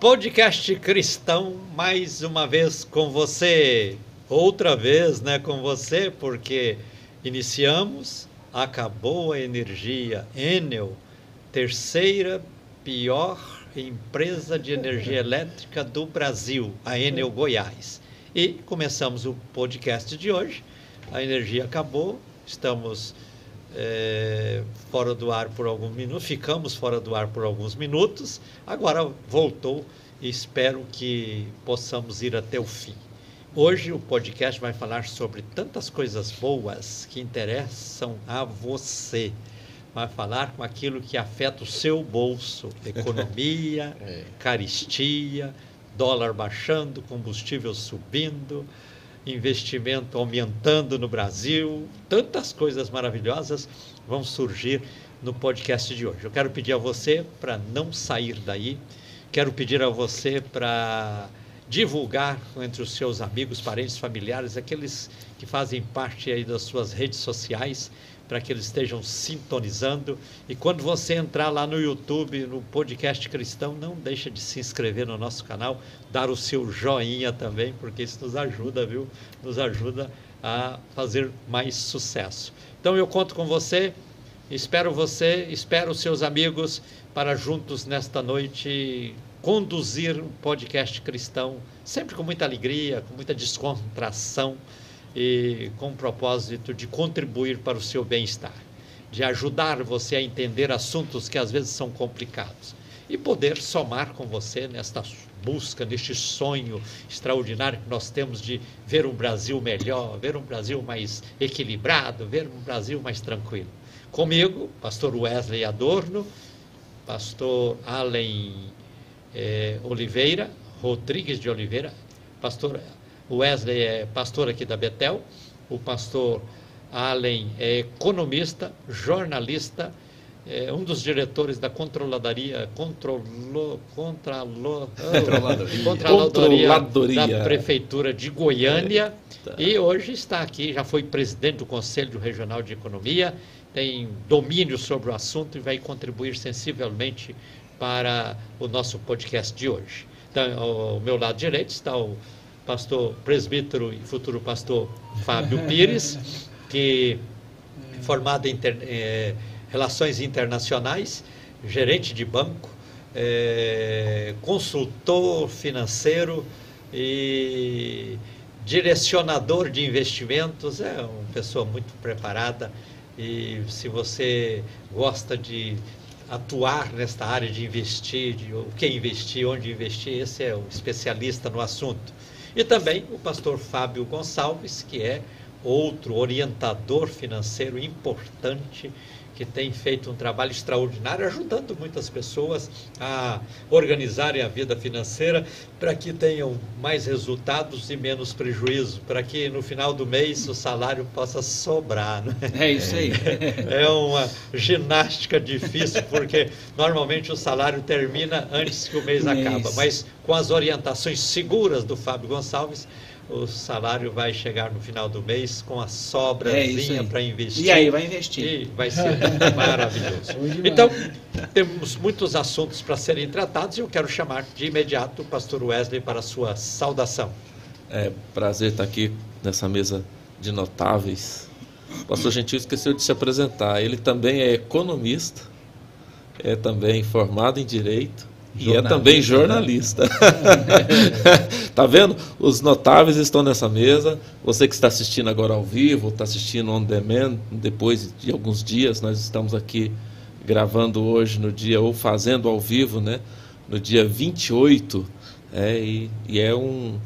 Podcast Cristão, mais uma vez com você. Outra vez, né, com você, porque iniciamos, acabou a energia. Enel, terceira pior empresa de energia elétrica do Brasil, a Enel Goiás. E começamos o podcast de hoje. A energia acabou, estamos é, fora do ar por alguns minutos, ficamos fora do ar por alguns minutos, agora voltou e espero que possamos ir até o fim. Hoje o podcast vai falar sobre tantas coisas boas que interessam a você. Vai falar com aquilo que afeta o seu bolso: economia, é. caristia, dólar baixando, combustível subindo investimento aumentando no Brasil, tantas coisas maravilhosas vão surgir no podcast de hoje. Eu quero pedir a você para não sair daí, quero pedir a você para divulgar entre os seus amigos, parentes, familiares, aqueles que fazem parte aí das suas redes sociais, para que eles estejam sintonizando. E quando você entrar lá no YouTube, no podcast cristão, não deixa de se inscrever no nosso canal, dar o seu joinha também, porque isso nos ajuda, viu? Nos ajuda a fazer mais sucesso. Então eu conto com você, espero você, espero os seus amigos para juntos nesta noite conduzir um podcast cristão, sempre com muita alegria, com muita descontração e com o propósito de contribuir para o seu bem-estar, de ajudar você a entender assuntos que às vezes são complicados e poder somar com você nesta busca, neste sonho extraordinário que nós temos de ver um Brasil melhor, ver um Brasil mais equilibrado, ver um Brasil mais tranquilo. Comigo, pastor Wesley Adorno, pastor Allen eh, Oliveira, Rodrigues de Oliveira, pastor o Wesley é pastor aqui da Betel, o pastor Allen é economista, jornalista, é um dos diretores da controladoria, controlo, contralo, controladoria, controladoria, controladoria da prefeitura de Goiânia Eita. e hoje está aqui, já foi presidente do Conselho Regional de Economia, tem domínio sobre o assunto e vai contribuir sensivelmente para o nosso podcast de hoje. Então, ao meu lado direito está o pastor presbítero e futuro pastor Fábio Pires, que é formado em é, Relações Internacionais, gerente de banco, é, consultor financeiro e direcionador de investimentos, é uma pessoa muito preparada e se você gosta de atuar nesta área de investir, de o que investir, onde investir, esse é o especialista no assunto. E também o pastor Fábio Gonçalves, que é outro orientador financeiro importante que tem feito um trabalho extraordinário, ajudando muitas pessoas a organizarem a vida financeira para que tenham mais resultados e menos prejuízo, para que no final do mês o salário possa sobrar. Né? É isso aí. É uma ginástica difícil, porque normalmente o salário termina antes que o mês acaba, mas com as orientações seguras do Fábio Gonçalves, o salário vai chegar no final do mês com a sobrazinha é para investir. E aí vai investir. E vai ser maravilhoso. Então, temos muitos assuntos para serem tratados e eu quero chamar de imediato o pastor Wesley para a sua saudação. É prazer estar aqui nessa mesa de notáveis. O pastor Gentil esqueceu de se apresentar. Ele também é economista, é também formado em direito e é também jornalista. Né? tá vendo? Os notáveis estão nessa mesa. Você que está assistindo agora ao vivo, está assistindo on demand, depois de alguns dias, nós estamos aqui gravando hoje no dia, ou fazendo ao vivo, né? No dia 28. É, e, e é um.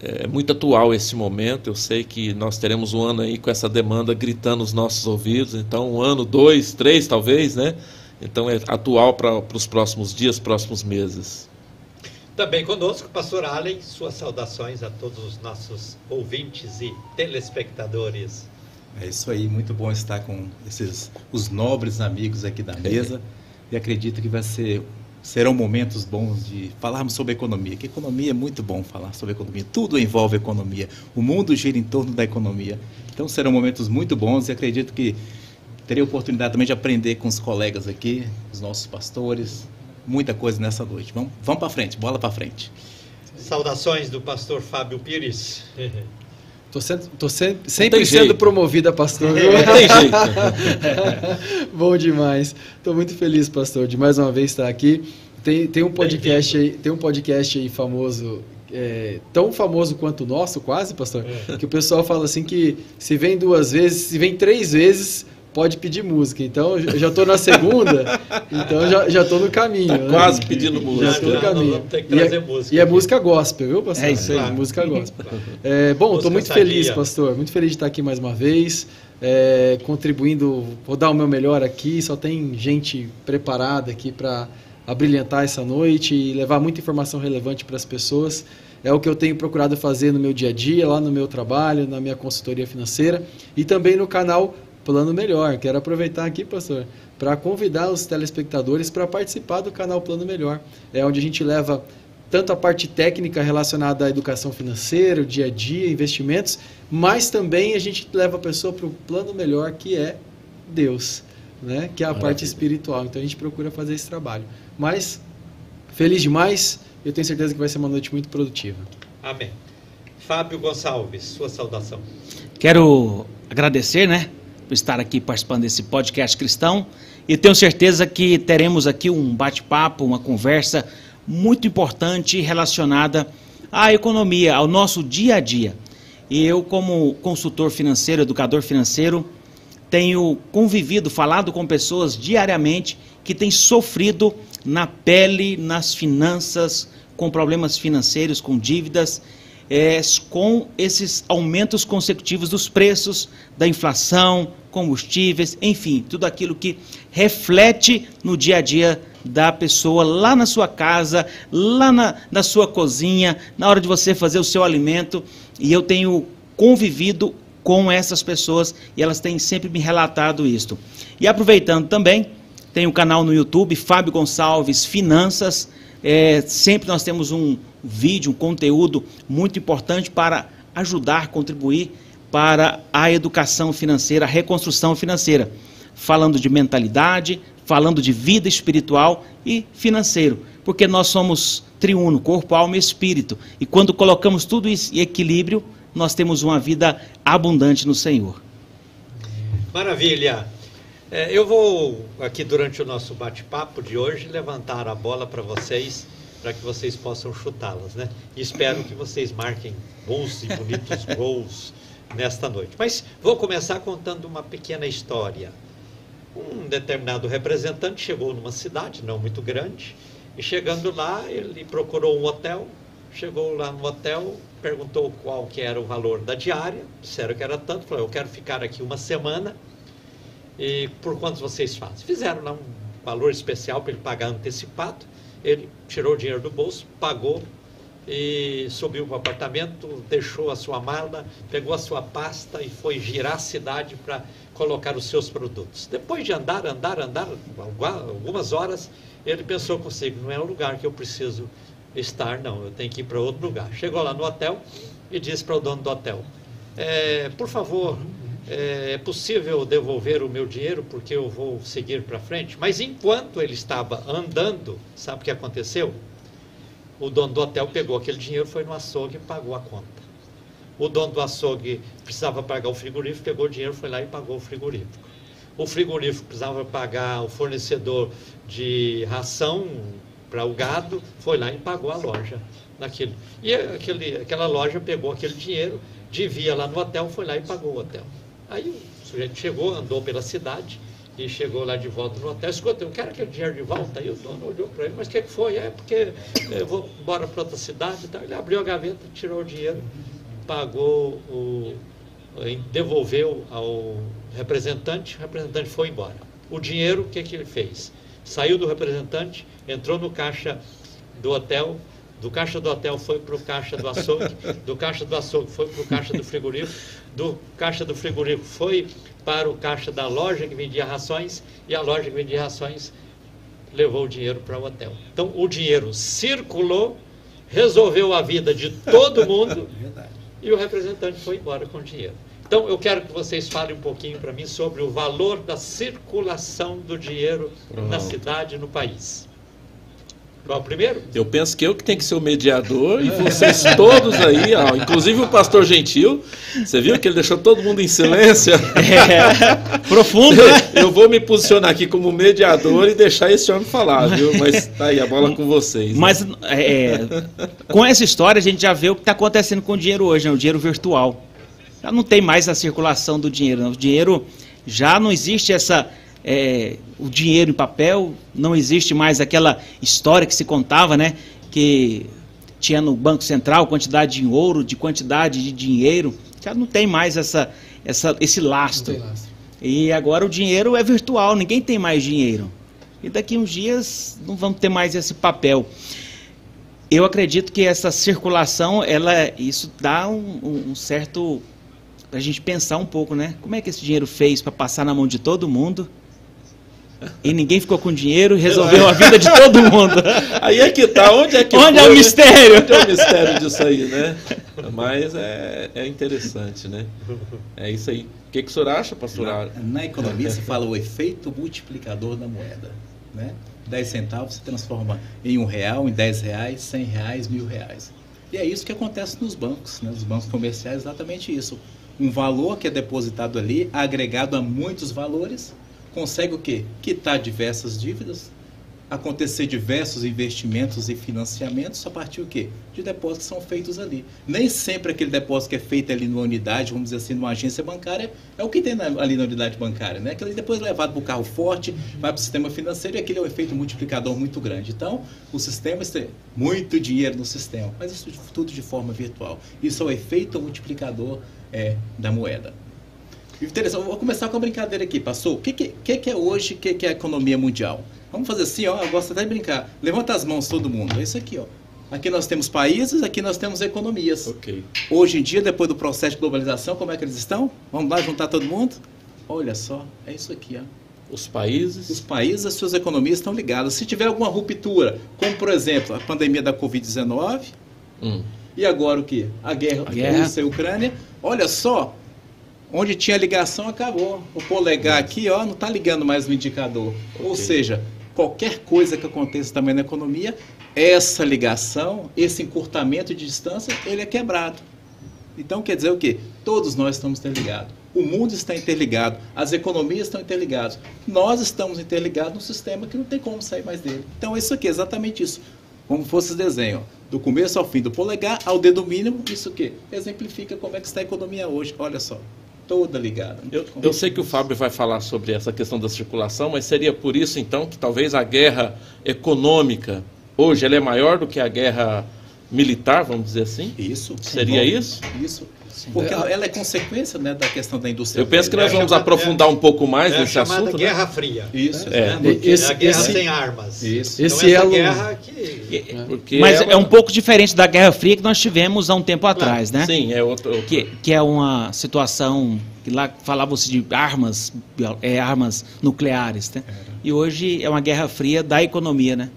É muito atual esse momento. Eu sei que nós teremos um ano aí com essa demanda gritando nos nossos ouvidos. Então, um ano, dois, três, talvez, né? Então é atual para os próximos dias, próximos meses. Também conosco, pastor Allen, suas saudações a todos os nossos ouvintes e telespectadores. É isso aí, muito bom estar com esses os nobres amigos aqui da mesa. e acredito que vai ser serão momentos bons de falarmos sobre economia. Que economia é muito bom falar sobre economia. Tudo envolve economia. O mundo gira em torno da economia. Então serão momentos muito bons e acredito que terei a oportunidade também de aprender com os colegas aqui, os nossos pastores, muita coisa nessa noite. Vamos, vamos para frente, bola para frente. Saudações do pastor Fábio Pires. Tô, sendo, tô se, sempre sendo jeito. promovido a pastor. Não tem jeito. Bom demais. Estou muito feliz, pastor, de mais uma vez estar aqui. Tem, tem um podcast aí, tem um podcast aí famoso é, tão famoso quanto o nosso, quase, pastor, é. que o pessoal fala assim que se vem duas vezes, se vem três vezes, pode pedir música. Então, eu já estou na segunda, então já, já tô no caminho. Tá né? quase pedindo música. Já estou no caminho. e, é, música, e é música gospel, viu, pastor? É isso aí. Claro. Música gospel. É, bom, estou muito feliz, pastor. Muito feliz de estar aqui mais uma vez. É, contribuindo, vou dar o meu melhor aqui. Só tem gente preparada aqui para abrilhantar essa noite e levar muita informação relevante para as pessoas. É o que eu tenho procurado fazer no meu dia a dia, lá no meu trabalho, na minha consultoria financeira e também no canal Plano Melhor. Quero aproveitar aqui, pastor, para convidar os telespectadores para participar do canal Plano Melhor. É onde a gente leva tanto a parte técnica relacionada à educação financeira, o dia a dia, investimentos, mas também a gente leva a pessoa para o plano melhor que é Deus, né? que é a Maravilha. parte espiritual. Então a gente procura fazer esse trabalho. Mas, feliz demais, eu tenho certeza que vai ser uma noite muito produtiva. Amém. Fábio Gonçalves, sua saudação. Quero agradecer, né, por estar aqui participando desse podcast cristão e tenho certeza que teremos aqui um bate-papo, uma conversa muito importante relacionada à economia, ao nosso dia a dia. E eu, como consultor financeiro, educador financeiro, tenho convivido, falado com pessoas diariamente que têm sofrido na pele, nas finanças, com problemas financeiros, com dívidas, é, com esses aumentos consecutivos dos preços, da inflação, combustíveis, enfim, tudo aquilo que reflete no dia a dia da pessoa lá na sua casa, lá na, na sua cozinha, na hora de você fazer o seu alimento. E eu tenho convivido com essas pessoas e elas têm sempre me relatado isto. E aproveitando também, tem o um canal no YouTube, Fábio Gonçalves Finanças. É, sempre nós temos um vídeo, um conteúdo muito importante para ajudar, contribuir para a educação financeira, a reconstrução financeira. Falando de mentalidade, falando de vida espiritual e financeiro. Porque nós somos triuno, corpo, alma e espírito. E quando colocamos tudo isso em equilíbrio, nós temos uma vida abundante no Senhor. Maravilha! É, eu vou, aqui durante o nosso bate-papo de hoje, levantar a bola para vocês, para que vocês possam chutá-las, né? E espero que vocês marquem bons e bonitos gols nesta noite. Mas vou começar contando uma pequena história. Um determinado representante chegou numa cidade não muito grande, e chegando lá, ele procurou um hotel, chegou lá no hotel, perguntou qual que era o valor da diária, disseram que era tanto, falou, eu quero ficar aqui uma semana e por quantos vocês fazem? Fizeram lá um valor especial para ele pagar antecipado. Ele tirou o dinheiro do bolso, pagou e subiu para o apartamento, deixou a sua mala, pegou a sua pasta e foi girar a cidade para colocar os seus produtos. Depois de andar, andar, andar, algumas horas, ele pensou consigo: não é o lugar que eu preciso estar, não, eu tenho que ir para outro lugar. Chegou lá no hotel e disse para o dono do hotel: é, por favor, é, é possível devolver o meu dinheiro porque eu vou seguir para frente. Mas enquanto ele estava andando, sabe o que aconteceu? O dono do hotel pegou aquele dinheiro, foi no açougue e pagou a conta. O dono do açougue precisava pagar o frigorífico, pegou o dinheiro, foi lá e pagou o frigorífico. O frigorífico precisava pagar o fornecedor de ração para o gado, foi lá e pagou a loja naquilo. E aquele, aquela loja pegou aquele dinheiro, devia lá no hotel, foi lá e pagou o hotel. Aí o sujeito chegou, andou pela cidade e chegou lá de volta no hotel. Escuta, eu quero aquele dinheiro de volta. Aí o dono olhou para ele, mas o que, que foi? É porque eu vou embora para outra cidade. Então, ele abriu a gaveta, tirou o dinheiro, pagou o. devolveu ao representante, o representante foi embora. O dinheiro, o que, que ele fez? Saiu do representante, entrou no caixa do hotel, do caixa do hotel foi para o caixa do açougue, do caixa do açougue foi para o caixa do frigorífico, do caixa do frigorífico foi para o caixa da loja que vendia rações e a loja que vendia rações levou o dinheiro para o hotel. Então o dinheiro circulou, resolveu a vida de todo mundo e o representante foi embora com o dinheiro. Então eu quero que vocês falem um pouquinho para mim sobre o valor da circulação do dinheiro Pronto. na cidade e no país. Qual o primeiro? Eu penso que eu que tenho que ser o mediador e vocês todos aí, ó, inclusive o pastor Gentil. Você viu que ele deixou todo mundo em silêncio? É, profundo, né? Eu vou me posicionar aqui como mediador e deixar esse homem falar, viu? Mas tá aí, a bola com vocês. Né? Mas é, com essa história a gente já vê o que está acontecendo com o dinheiro hoje, né? o dinheiro virtual. Já não tem mais a circulação do dinheiro. Né? O dinheiro já não existe essa é, o dinheiro em papel, não existe mais aquela história que se contava, né? Que tinha no Banco Central quantidade de ouro, de quantidade de dinheiro. Já não tem mais essa, essa, esse lastro. lastro. E agora o dinheiro é virtual, ninguém tem mais dinheiro. E daqui uns dias não vamos ter mais esse papel. Eu acredito que essa circulação, ela, isso dá um, um certo para a gente pensar um pouco, né? Como é que esse dinheiro fez para passar na mão de todo mundo? E ninguém ficou com dinheiro e resolveu a vida de todo mundo. Aí é que tá, onde é que Onde foi, é o mistério? Onde é o mistério disso aí, né? Mas é, é interessante, né? É isso aí. O que, que o senhor acha, pastor? Na, na economia se fala o efeito multiplicador da moeda, né? 10 centavos se transforma em um real, em 10 reais, 100 reais, mil reais. E é isso que acontece nos bancos, né? Nos bancos comerciais, exatamente isso. Um valor que é depositado ali, agregado a muitos valores, consegue o quê? Quitar diversas dívidas, acontecer diversos investimentos e financiamentos a partir o quê? De depósitos que são feitos ali. Nem sempre aquele depósito que é feito ali numa unidade, vamos dizer assim, numa agência bancária, é o que tem ali na unidade bancária, né? Aquele depois é levado para o carro forte, vai para o sistema financeiro e aquele é um efeito multiplicador muito grande. Então, o sistema tem muito dinheiro no sistema, mas isso tudo de forma virtual. Isso é o efeito multiplicador é, da moeda. Interessante. Vou começar com a brincadeira aqui, passou. O que, que, que é hoje que, que é a economia mundial? Vamos fazer assim, ó. Eu gosto até de brincar. Levanta as mãos todo mundo. É isso aqui, ó. Aqui nós temos países, aqui nós temos economias. Okay. Hoje em dia, depois do processo de globalização, como é que eles estão? Vamos lá juntar todo mundo? Olha só, é isso aqui, ó. Os países? Os países, as suas economias estão ligadas. Se tiver alguma ruptura, como por exemplo a pandemia da Covid-19, hum. e agora o que? A guerra, a guerra. Rússia e Ucrânia, olha só, Onde tinha ligação, acabou. O polegar aqui, ó, não está ligando mais no indicador. Okay. Ou seja, qualquer coisa que aconteça também na economia, essa ligação, esse encurtamento de distância, ele é quebrado. Então quer dizer o quê? Todos nós estamos interligados. O mundo está interligado, as economias estão interligadas. Nós estamos interligados num sistema que não tem como sair mais dele. Então isso aqui é exatamente isso. Como fosse desenho, do começo ao fim, do polegar ao dedo mínimo, isso que exemplifica como é que está a economia hoje. Olha só toda ligada. Eu, eu, sei que o Fábio vai falar sobre essa questão da circulação, mas seria por isso então que talvez a guerra econômica hoje ela é maior do que a guerra militar, vamos dizer assim? Isso. Seria isso? Isso. Porque ela, ela, é consequência né, da questão da indústria. Eu penso que nós é vamos aprofundar um pouco mais é nesse assunto. É Guerra né? Fria. Isso. É, é, esse, é a guerra esse, sem armas. Isso. Então, esse essa guerra que... Porque Mas ela... é um pouco diferente da Guerra Fria que nós tivemos há um tempo atrás, né? Sim, é outro, outro... Que, que é uma situação que lá falava-se de armas, é, armas nucleares, né? E hoje é uma Guerra Fria da economia, né?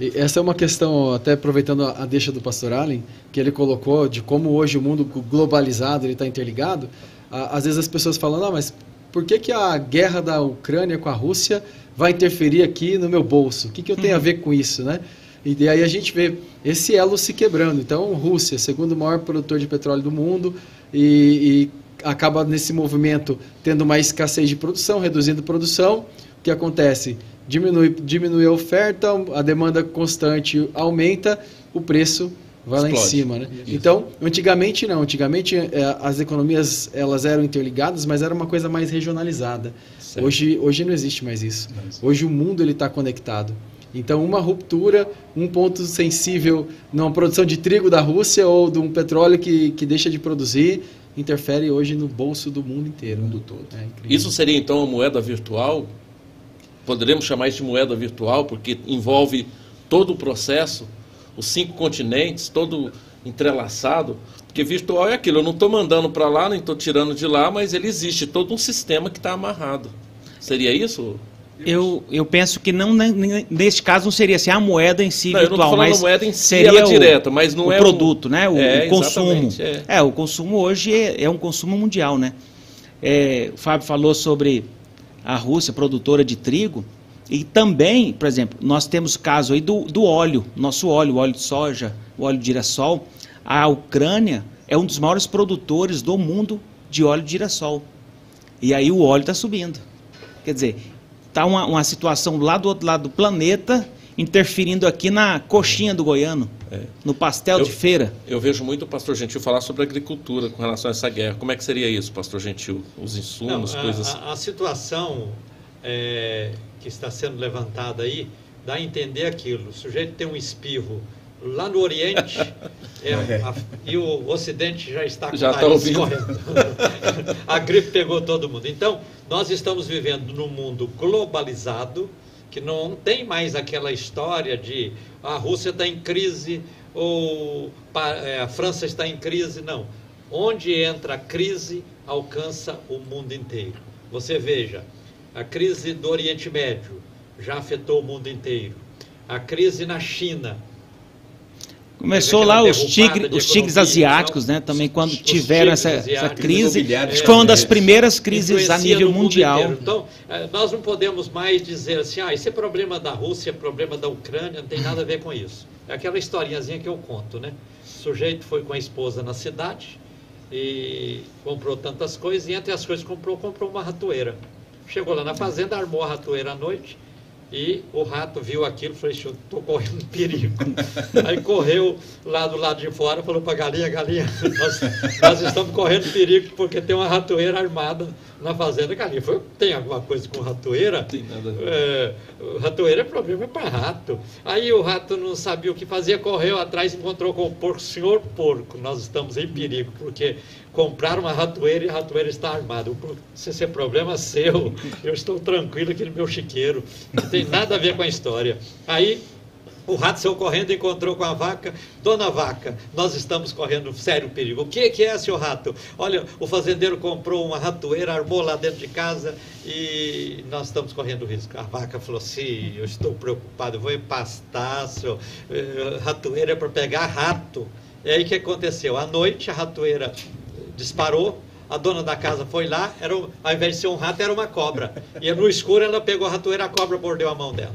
E essa é uma questão, até aproveitando a deixa do pastor Allen, que ele colocou de como hoje o mundo globalizado está interligado. Às vezes as pessoas falam, mas por que, que a guerra da Ucrânia com a Rússia vai interferir aqui no meu bolso? O que, que eu tenho a ver com isso, né? E aí a gente vê esse elo se quebrando. Então, Rússia, segundo maior produtor de petróleo do mundo, e, e acaba nesse movimento tendo mais escassez de produção, reduzindo produção. O que acontece? diminui, diminui a oferta, a demanda constante aumenta, o preço vai Explode. lá em cima, né? Isso. Então, antigamente não, antigamente é, as economias elas eram interligadas, mas era uma coisa mais regionalizada. Hoje, hoje não existe mais isso. Hoje o mundo ele está conectado. Então, uma ruptura, um ponto sensível numa produção de trigo da Rússia ou de um petróleo que, que deixa de produzir, interfere hoje no bolso do mundo inteiro. mundo todo. É isso seria então uma moeda virtual poderemos chamar isso de moeda virtual, porque envolve todo o processo, os cinco continentes, todo entrelaçado. Porque virtual é aquilo, eu não estou mandando para lá, nem estou tirando de lá, mas ele existe todo um sistema que está amarrado. Seria isso? Eu, eu penso que não neste caso não seria assim a moeda em si não, virtual, mas moeda em si seria o, direta, mas não o é produto, o... né? O, é, o consumo. É. é. o consumo hoje é, é um consumo mundial, né? É, o Fábio falou sobre a Rússia, produtora de trigo, E também, por exemplo, nós temos caso aí do, do óleo, nosso óleo, óleo de soja, o óleo de girassol. A Ucrânia é um dos maiores produtores do mundo de óleo de girassol. E aí o óleo está subindo. Quer dizer, está uma, uma situação lá do outro lado do planeta interferindo aqui na coxinha do goiano, é. no pastel eu, de feira. Eu vejo muito o pastor Gentil falar sobre agricultura com relação a essa guerra. Como é que seria isso, pastor Gentil? Os insumos, Não, coisas... A, a situação é, que está sendo levantada aí dá a entender aquilo. O sujeito tem um espirro lá no Oriente é, a, e o Ocidente já está com já tá ouvindo. a gripe pegou todo mundo. Então, nós estamos vivendo num mundo globalizado, que não tem mais aquela história de a Rússia está em crise ou é, a França está em crise, não. Onde entra a crise, alcança o mundo inteiro. Você veja, a crise do Oriente Médio já afetou o mundo inteiro. A crise na China. Começou lá os, tigre, os tigres asiáticos, né? Também quando tiveram essa, essa, crise, é, foi uma das primeiras crises a nível mundial. Então, é, nós não podemos mais dizer assim, ah, esse é problema da Rússia, é problema da Ucrânia, não tem nada a ver com isso. É aquela historinhazinha que eu conto, né? O sujeito foi com a esposa na cidade e comprou tantas coisas, e entre as coisas que comprou, comprou uma ratoeira. Chegou lá na fazenda, armou a ratoeira à noite e o rato viu aquilo e falou, estou correndo perigo. Aí correu lá do lado de fora, falou para a galinha, galinha, nós, nós, estamos correndo perigo porque tem uma ratoeira armada na fazenda. Galinha foi, tem alguma coisa com ratoeira? Tem nada. É, ratoeira é problema para rato. Aí o rato não sabia o que fazia, correu atrás, encontrou com o porco, senhor porco, nós estamos em perigo, porque compraram uma ratoeira e a ratoeira está armada. Se esse é problema seu, eu estou tranquilo aqui no meu chiqueiro. Não tem nada a ver com a história. Aí o rato saiu correndo encontrou com a vaca. Dona Vaca, nós estamos correndo sério perigo. O que, que é, seu rato? Olha, o fazendeiro comprou uma ratoeira, armou lá dentro de casa e nós estamos correndo risco. A vaca falou: sim, eu estou preocupado, eu vou empastar, seu. Eh, ratoeira é para pegar rato. E aí o que aconteceu? À noite, a ratoeira disparou, a dona da casa foi lá, era, ao invés de ser um rato, era uma cobra. E no escuro ela pegou a ratoeira, a cobra mordeu a mão dela.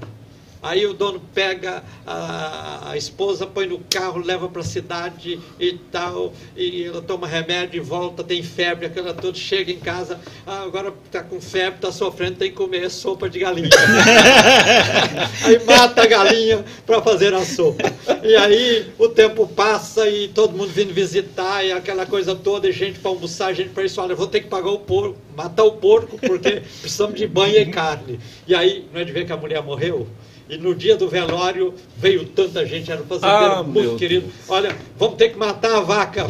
Aí o dono pega a, a esposa, põe no carro, leva para a cidade e tal, e ela toma remédio e volta, tem febre, aquela toda, chega em casa, ah, agora está com febre, está sofrendo, tem que comer sopa de galinha. aí mata a galinha para fazer a sopa. E aí o tempo passa e todo mundo vindo visitar, e aquela coisa toda, e gente para almoçar, gente para isso, olha, vou ter que pagar o porco, matar o porco, porque precisamos de banha e carne. E aí, não é de ver que a mulher morreu? E no dia do velório veio tanta gente, era um fazendeiro ah, muito querido. Deus. Olha, vamos ter que matar a vaca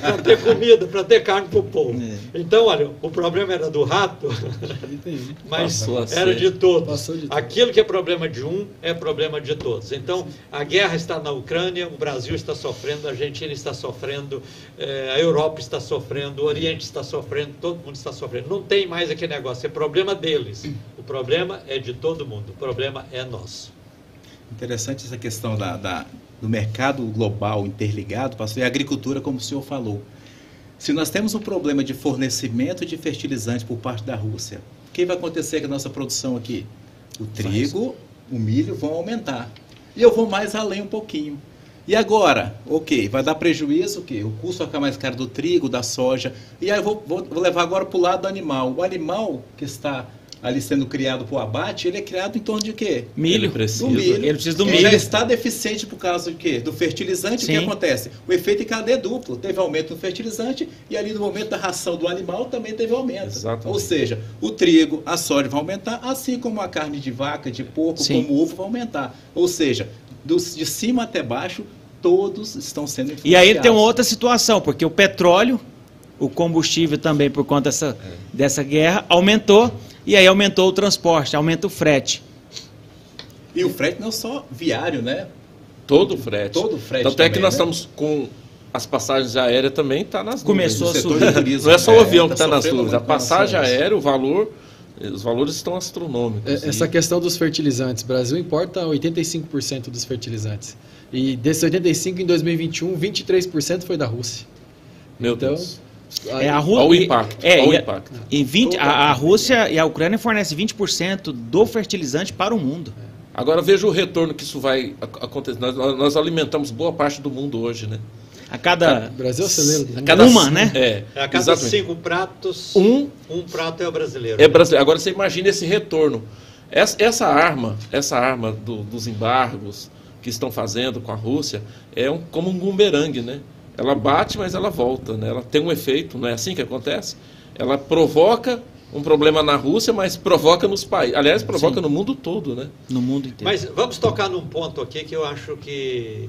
para ter comida, para ter carne para o povo. É. Então, olha, o problema era do rato, mas era de todos. de Aquilo que é problema de um é problema de todos. Então, a guerra está na Ucrânia, o Brasil está sofrendo, a Argentina está sofrendo, eh, a Europa está sofrendo, o Oriente está sofrendo, todo mundo está sofrendo. Não tem mais aquele negócio, é problema deles. O problema é de todo mundo, o problema é nosso. Interessante essa questão da, da do mercado global interligado, pastor, e a agricultura, como o senhor falou. Se nós temos um problema de fornecimento de fertilizante por parte da Rússia, o que vai acontecer com a nossa produção aqui? O trigo, o milho vão aumentar. E eu vou mais além um pouquinho. E agora, ok, vai dar prejuízo, o quê? O custo vai ficar mais caro do trigo, da soja. E aí eu vou, vou, vou levar agora para o lado do animal. O animal que está ali sendo criado para o abate, ele é criado em torno de quê? Milho. Ele precisa. Do milho. Ele precisa do ele milho. já está deficiente por causa de quê? Do fertilizante, Sim. o que acontece? O efeito em cadeia é duplo. Teve aumento do fertilizante e ali no momento da ração do animal também teve aumento. Exatamente. Ou seja, o trigo, a soja vai aumentar, assim como a carne de vaca, de porco, Sim. como o ovo vai aumentar. Ou seja, dos, de cima até baixo, todos estão sendo influenciados. E aí tem uma outra situação, porque o petróleo, o combustível também por conta dessa, é. dessa guerra, aumentou e aí aumentou o transporte, aumenta o frete. E o frete não é só viário, né? Todo o frete. Todo o frete. Tanto também, é que nós né? estamos com as passagens aéreas também está nas Começou nuvens. a subir. Não é só o avião é, que está tá nas nuvens. A passagem aérea, o valor, os valores estão astronômicos. É, essa questão dos fertilizantes. O Brasil importa 85% dos fertilizantes. E desses 85% em 2021, 23% foi da Rússia. Meu então, Deus. É, a Rú... o impacto. É, o e, impacto. E 20, a, a Rússia e a Ucrânia fornecem 20% do fertilizante para o mundo. Agora veja o retorno que isso vai acontecer. Nós, nós alimentamos boa parte do mundo hoje, né? A cada. Brasil é celeiro A mundo. cada uma, né? É, A cada exatamente. cinco pratos, Um um prato é o brasileiro. é brasileiro. Agora você imagina esse retorno. Essa, essa arma, essa arma do- dos embargos que estão fazendo com a Rússia é um, como um bumerangue, né? Ela bate, mas ela volta, né? Ela tem um efeito, não é assim que acontece? Ela provoca um problema na Rússia, mas provoca nos países. Aliás, provoca Sim. no mundo todo, né? No mundo inteiro. Mas vamos tocar num ponto aqui que eu acho que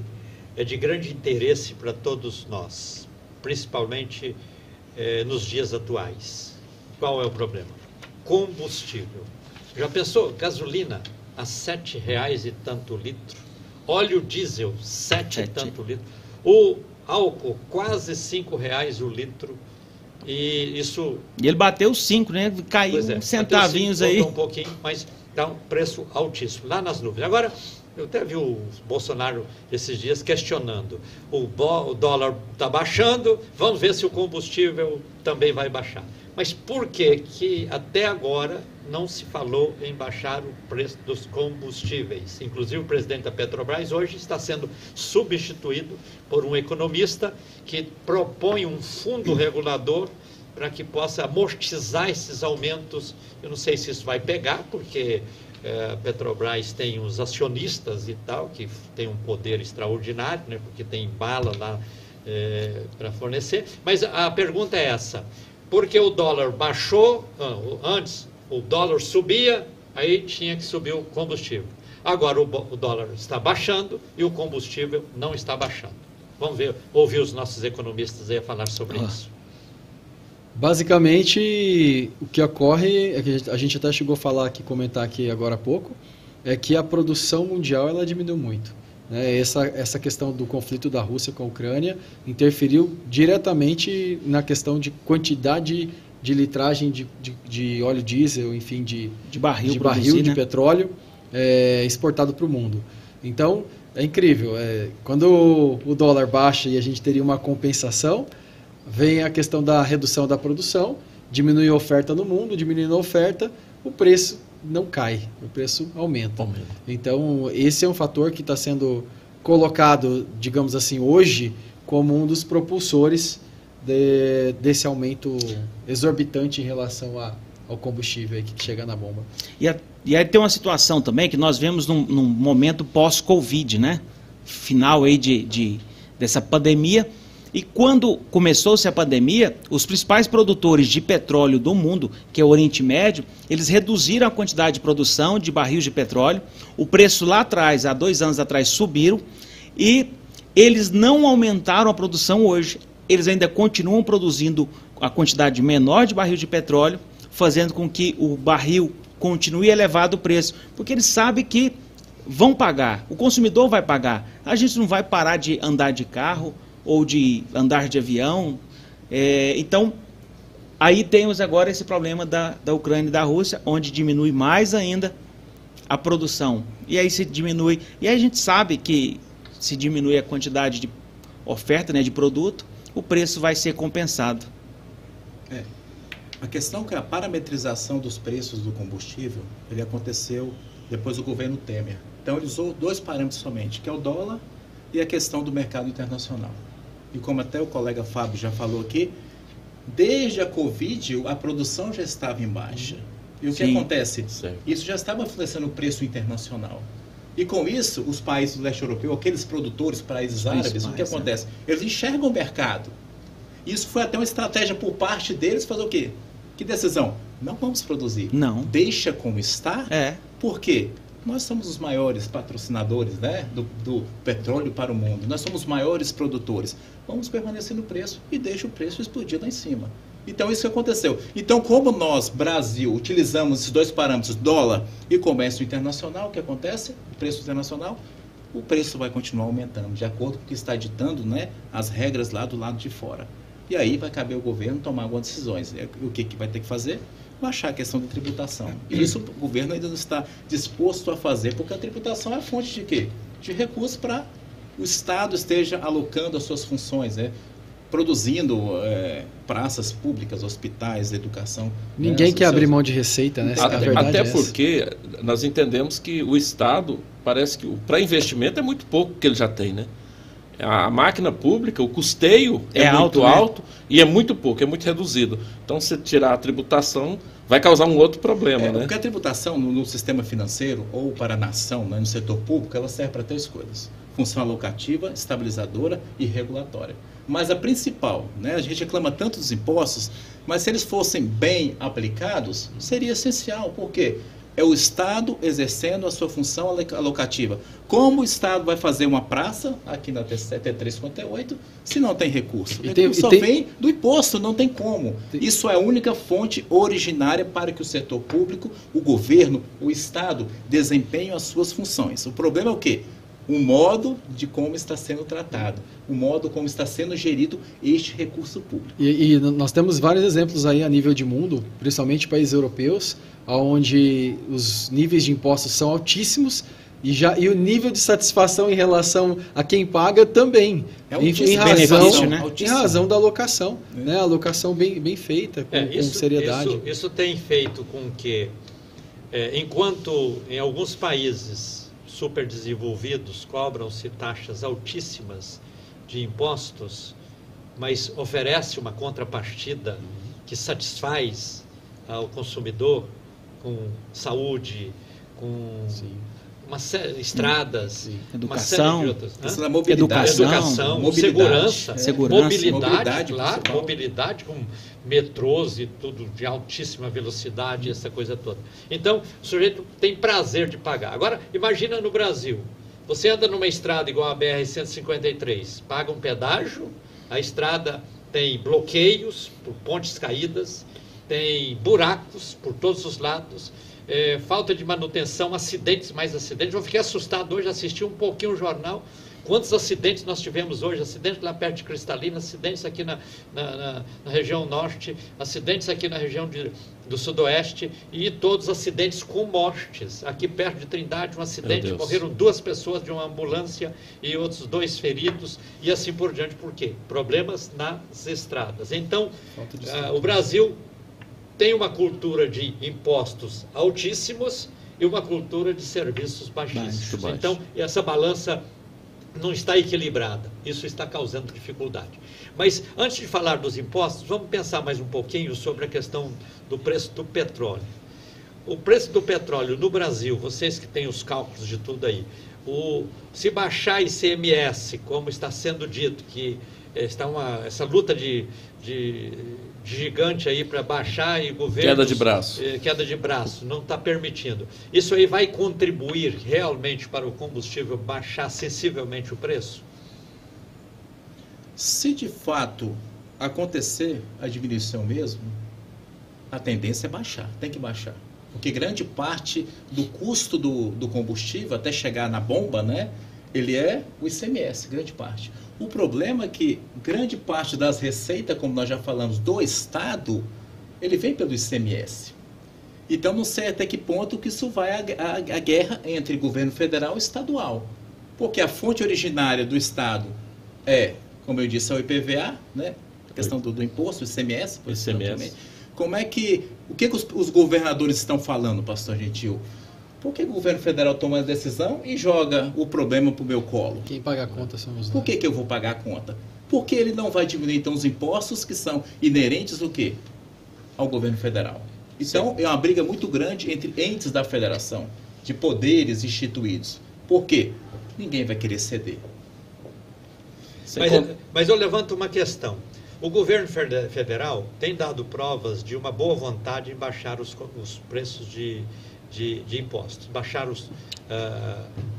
é de grande interesse para todos nós, principalmente eh, nos dias atuais. Qual é o problema? Combustível. Já pensou? Gasolina a sete reais e tanto litro, óleo diesel sete e Sete. tanto litro, o álcool quase cinco reais o litro e isso E ele bateu 5, né? Caiu é, centavinhos aí. cinco, voltou um pouquinho, mas dá um preço altíssimo, lá nas nuvens. Agora, eu até vi o Bolsonaro esses dias questionando. O, o dólar está baixando, vamos ver se o combustível também vai baixar. Mas por que que até agora não se falou em baixar o preço dos combustíveis? Inclusive o presidente da Petrobras hoje está sendo substituído por um economista que propõe um fundo regulador para que possa amortizar esses aumentos. Eu não sei se isso vai pegar, porque eh, a Petrobras tem os acionistas e tal, que tem um poder extraordinário, né, porque tem bala lá para fornecer. Mas a pergunta é essa: porque o dólar baixou, ah, antes o dólar subia, aí tinha que subir o combustível. Agora o, dólar está baixando e o combustível não está baixando. Vamos ver, ouvir os nossos economistas aí falar sobre Ah. isso. Basicamente, o que ocorre, é que a gente- a gente até chegou a falar aqui, comentar aqui agora há pouco, é que a produção mundial ela diminuiu muito. Né? Essa, essa questão do conflito da Rússia com a Ucrânia interferiu diretamente na questão de quantidade de litragem de, de, de óleo diesel, enfim, de, De barril, de produzir, barril de né? petróleo é, exportado para o mundo. Então, é incrível. é, quando o, o dólar baixa e a gente teria uma compensação, vem a questão da redução da produção, diminui a oferta no mundo, diminuindo a oferta, o preço não cai, o preço aumenta. Aumenta. Então, esse é um fator que está sendo colocado, digamos assim, hoje, como um dos propulsores de- desse aumento exorbitante em relação a- ao combustível que chega na bomba. E, a- e aí tem uma situação também que nós vemos num, num momento pós-Covid, né? Final aí de, de- dessa pandemia. E quando começou-se a pandemia, os principais produtores de petróleo do mundo, que é o Oriente Médio, eles reduziram a quantidade de produção de barril de petróleo. O preço lá atrás, há dois anos atrás, subiram. E eles não aumentaram a produção hoje. Eles ainda continuam produzindo a quantidade menor de barril de petróleo, fazendo com que o barril continue elevado o preço, porque eles sabem que vão pagar, o consumidor vai pagar. A gente não vai parar de andar de carro ou de andar de avião. É, então, aí temos agora esse problema da, da Ucrânia e da Rússia, onde diminui mais ainda a produção. E aí se diminui. E aí a gente sabe que se diminui a quantidade de oferta né, de produto, o preço vai ser compensado. A questão é que a parametrização dos preços do combustível, ele aconteceu depois do governo Temer. Então ele usou dois parâmetros somente, que é o dólar e a questão do mercado internacional. E como até o colega Fábio já falou aqui, desde a Covid a produção já estava em baixa. E o que Sim. acontece? Certo. Isso já estava influenciando o preço internacional. E com isso, os países do leste europeu, aqueles produtores, países árabes, o que principais, acontece? Eles enxergam o mercado. Isso foi até uma estratégia por parte deles fazer o quê? Que decisão? Não vamos produzir. Não. Deixa como está. É. Por quê? Nós somos os maiores patrocinadores né, do, do petróleo para o mundo. Nós somos os maiores produtores. Vamos permanecer no preço e deixa o preço explodir lá em cima. Então, isso que aconteceu. Então, como nós, Brasil, utilizamos esses dois parâmetros, dólar e comércio internacional, o que acontece? O preço internacional, o preço vai continuar aumentando, de acordo com o que está ditando né, as regras lá do lado de fora. E aí vai caber ao governo tomar algumas decisões. É, O que, que vai ter que fazer? Baixar a questão da tributação. E isso o governo ainda não está disposto a fazer, porque a tributação é a fonte de quê? De recursos para o Estado esteja alocando as suas funções, né? produzindo é, praças públicas, hospitais, educação. Ninguém né, quer abrir mão de receita, né? Até, até porque nós entendemos que o Estado parece que para investimento é muito pouco que ele já tem, né? A máquina pública, o custeio é, é muito alto, né? alto e é muito pouco, é muito reduzido. Então, se tirar a tributação, vai causar um outro problema, é, né? Porque a tributação no, no, sistema financeiro ou para a nação, né, no setor público, ela serve para três coisas: função alocativa, estabilizadora e regulatória. Mas a principal, né, a gente reclama tanto dos impostos, mas se eles fossem bem aplicados, seria essencial. Por quê? É o Estado exercendo a sua função alocativa. Como o Estado vai fazer uma praça aqui na T358 se não tem recurso? O recurso só tem... vem do imposto, não tem como. Tem... Isso é a única fonte originária para que o setor público, o governo, o Estado desempenhem as suas funções. O problema é o quê? O modo de como está sendo tratado, o modo como está sendo gerido este recurso público. E, e, nós temos vários exemplos aí a nível de mundo, principalmente países europeus, onde os níveis de impostos são altíssimos e, já, e o nível de satisfação em relação a quem paga também, é em, em, razão, né? em razão da alocação, é. né? a alocação bem, bem feita, com, é, isso, com seriedade. Isso, isso, tem feito com que, é, enquanto em alguns países super desenvolvidos cobram-se taxas altíssimas de impostos, mas oferece uma contrapartida que satisfaz ao consumidor com saúde, com Sim. uma série, estradas, Sim. educação, outras, né? mobilidade, educação, educação mobilidade, segurança, é. segurança, mobilidade, mobilidade, claro, mobilidade com metrôs e tudo de altíssima velocidade, essa coisa toda. Então, o sujeito tem prazer de pagar. Agora, imagina no Brasil, você anda numa estrada igual a BR-153, paga um pedágio, a estrada tem bloqueios por pontes caídas, tem buracos por todos os lados, é, falta de manutenção, acidentes, mais acidentes. Eu fiquei assustado hoje, assisti um pouquinho o jornal. Quantos acidentes nós tivemos hoje? Acidentes lá perto de Cristalina, acidentes aqui na, na, na, na região norte, acidentes aqui na região de, do sudoeste e todos acidentes com mortes. Aqui perto de Trindade, um acidente, morreram duas pessoas de uma ambulância e outros dois feridos e assim por diante. Por quê? Problemas nas estradas. Então, uh, o Brasil tem uma cultura de impostos altíssimos e uma cultura de serviços baixíssimos. Baixo. Então, essa balança não está equilibrada. Isso está causando dificuldade. Mas antes de falar dos impostos, vamos pensar mais um pouquinho sobre a questão do preço do petróleo. O preço do petróleo no Brasil, vocês que têm os cálculos de tudo aí, o, se baixar ICMS, como está sendo dito, que está uma, essa luta de, de gigante aí para baixar e governo queda de braço. eh, queda de braço não está permitindo. Isso aí vai contribuir realmente para o combustível baixar sensivelmente o preço? Se de fato acontecer a diminuição mesmo a tendência é baixar tem que baixar. Porque grande parte do custo do, do combustível até chegar na bomba né ele é o ICMS grande parte o problema é que grande parte das receitas, como nós já falamos, do Estado, ele vem pelo ICMS. Então, não sei até que ponto que isso vai à, guerra entre governo federal e estadual. Porque a fonte originária do Estado é, como eu disse, é o IPVA, né? a questão do, do imposto, o ICMS, por ICMS. Como é que, o que, que os, os governadores estão falando, pastor Gentil? Por que o governo federal toma a decisão e joga o problema para o meu colo? Quem paga a conta somos nós. Por que, que eu vou pagar a conta? Porque ele não vai diminuir então os impostos que são inerentes ao quê? Ao governo federal. Então Sim. é uma briga muito grande entre entes da federação, de poderes instituídos. Por quê? Ninguém vai querer ceder. Mas, mas eu levanto uma questão. O governo federal tem dado provas de uma boa vontade em baixar os, os preços de, de, de impostos, baixar os, uh,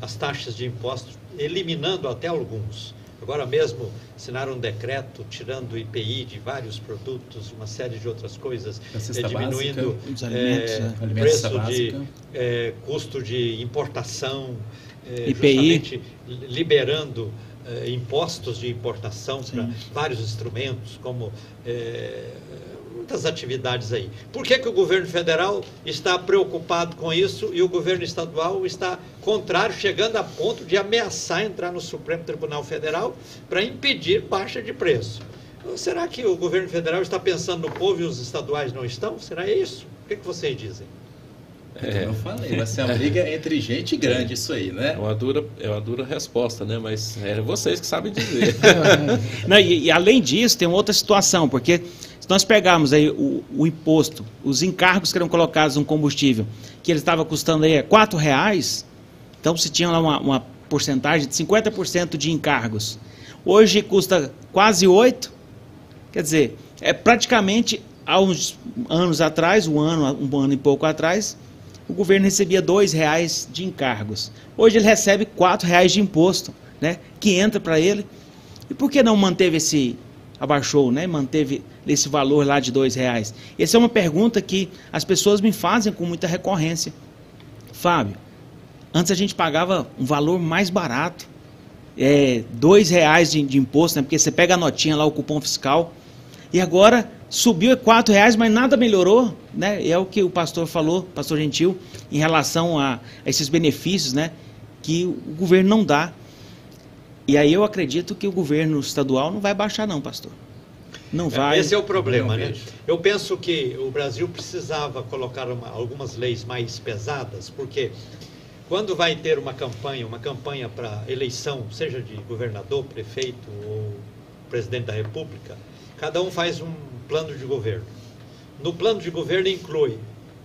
as taxas de impostos, eliminando até alguns. Agora mesmo assinaram um decreto tirando o IPI de vários produtos, uma série de outras coisas, é, diminuindo básica, alimentos, é, né? preço de é, custo de importação, IPI. liberando impostos de importação para vários instrumentos, como muitas atividades aí. Por que, que o governo federal está preocupado com isso e o governo estadual está contrário, chegando a ponto de ameaçar entrar no Supremo Tribunal Federal para impedir baixa de preço? Será que o governo federal está pensando no povo e os estaduais não estão? Será isso? O que, que vocês dizem? É. Eu falei, vai ser uma briga entre gente grande isso aí, né? É uma dura, é uma dura resposta, né? Mas é vocês que sabem dizer. Não, e, e, além disso, tem outra situação, porque nós pegarmos aí o, o, imposto, os encargos que eram colocados no combustível, que ele estava custando aí quatro reais, então se tinha lá uma, uma porcentagem de 50% de encargos. Hoje custa quase oito, quer dizer, é praticamente há uns anos atrás, um ano, um ano e pouco atrás, o governo recebia dois reais de encargos. Hoje ele recebe quatro reais de imposto, né? Que entra para ele. E por que não manteve esse abaixou, né? Manteve esse valor lá de dois reais? Essa é uma pergunta que as pessoas me fazem com muita recorrência. Fábio, antes a gente pagava um valor mais barato, é, dois reais de, de imposto, né? Porque você pega a notinha lá, o cupom fiscal, e agora subiu quatro reais, mas nada melhorou, né? É o que o pastor falou, pastor Gentil, em relação a, a esses benefícios, né? Que o governo não dá. E aí eu acredito que o governo estadual não vai baixar não, pastor. Não é, vai. Esse é o problema, né? Eu penso que o Brasil precisava colocar uma, algumas leis mais pesadas, porque quando vai ter uma campanha, uma campanha para eleição, seja de governador, prefeito ou presidente da República, cada um faz um plano de governo. No plano de governo inclui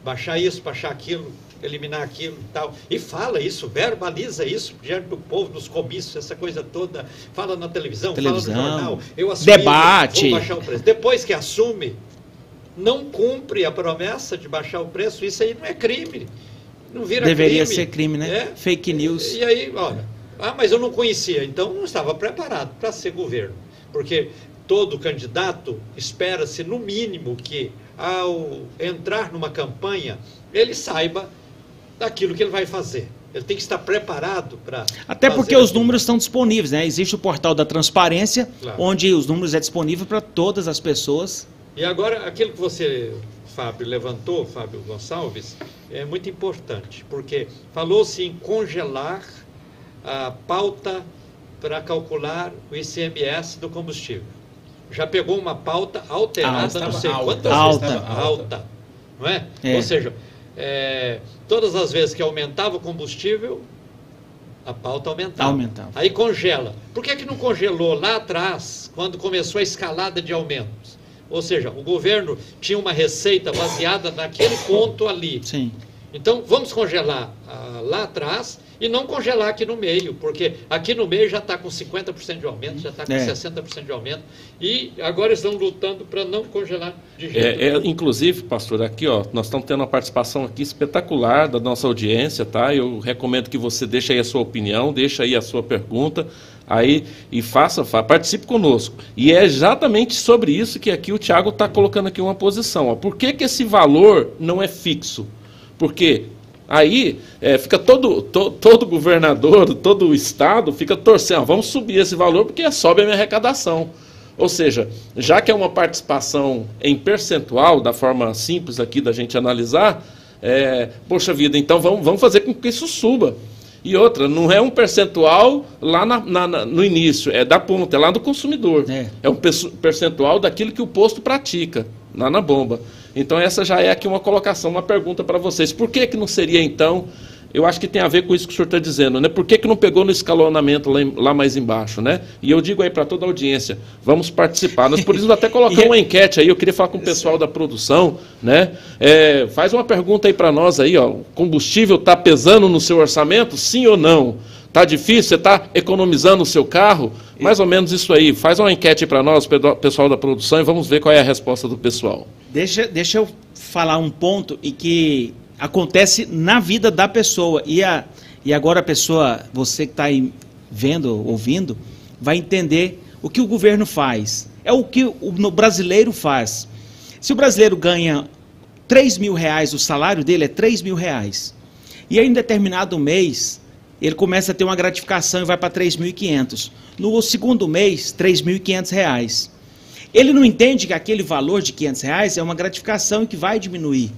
baixar isso, baixar aquilo, eliminar aquilo e tal. E fala isso, verbaliza isso diante do povo, nos comícios, essa coisa toda. Fala na televisão, televisão fala no jornal. Eu assumi, debate. Vou baixar o preço. Depois que assume, não cumpre a promessa de baixar o preço, isso aí não é crime. Não vira Deveria crime. ser crime, né? É? Fake news. E, e aí, olha, ah, mas eu não conhecia, então não estava preparado para ser governo. Porque todo candidato espera-se, no mínimo, que ao entrar numa campanha, ele saiba daquilo que ele vai fazer. Ele tem que estar preparado para. Até porque os números estão disponíveis, né? Existe o portal da transparência, claro. onde os números é disponível para todas as pessoas. E agora, aquilo que você, Fábio, levantou, Fábio Gonçalves, é muito importante, porque falou-se em congelar a pauta para calcular o ICMS do combustível já pegou uma pauta alterada, não sei alta, quantas alta, vezes alta. alta, não é? é. Ou seja, é, todas as vezes que aumentava o combustível, a pauta aumentava. aumentava. Aí congela. Por que, que não congelou lá atrás, quando começou a escalada de aumentos? Ou seja, o governo tinha uma receita baseada naquele ponto ali. Sim. Então, vamos congelar ah, lá atrás e não congelar aqui no meio, porque aqui no meio já está com 50% de aumento, já está com é. 60% de aumento, e agora estão lutando para não congelar de jeito é, é, Inclusive, pastor, aqui ó, nós estamos tendo uma participação aqui espetacular da nossa audiência, tá? Eu recomendo que você deixe aí a sua opinião, deixe aí a sua pergunta, aí e faça, faça, participe conosco. E é exatamente sobre isso que aqui o Tiago está colocando aqui uma posição. Ó. Por que, que esse valor não é fixo? Porque Aí é, fica todo, to, todo governador, todo o estado fica torcendo, vamos subir esse valor porque sobe a minha arrecadação. Ou seja, já que é uma participação em percentual, da forma simples aqui da gente analisar, é, poxa vida, então vamos, vamos fazer com que isso suba. E outra, não é um percentual lá na, na, no início, é da ponta, é lá do consumidor. É, é um percentual daquilo que o posto pratica, lá na bomba. Então essa já é aqui uma colocação, uma pergunta para vocês. Por que, que não seria então? Eu acho que tem a ver com isso que o senhor está dizendo, né? Por que, que não pegou no escalonamento lá, lá mais embaixo, né? E eu digo aí para toda a audiência, vamos participar. Nós por isso até colocamos uma enquete aí, eu queria falar com o pessoal da produção, né? É, faz uma pergunta aí para nós aí, ó. O combustível está pesando no seu orçamento? Sim ou não? Está difícil? Você está economizando o seu carro? Mais ou menos isso aí. Faz uma enquete para nós, pessoal da produção, e vamos ver qual é a resposta do pessoal. Deixa, deixa eu falar um ponto e que acontece na vida da pessoa. E, a, e agora a pessoa, você que está aí vendo, ouvindo, vai entender o que o governo faz. É o que o brasileiro faz. Se o brasileiro ganha 3 mil reais, o salário dele é 3 mil reais. E em determinado mês, ele começa a ter uma gratificação e vai para 3.500. No segundo mês, 3.500 reais. Ele não entende que aquele valor de 500 reais é uma gratificação que vai diminuir.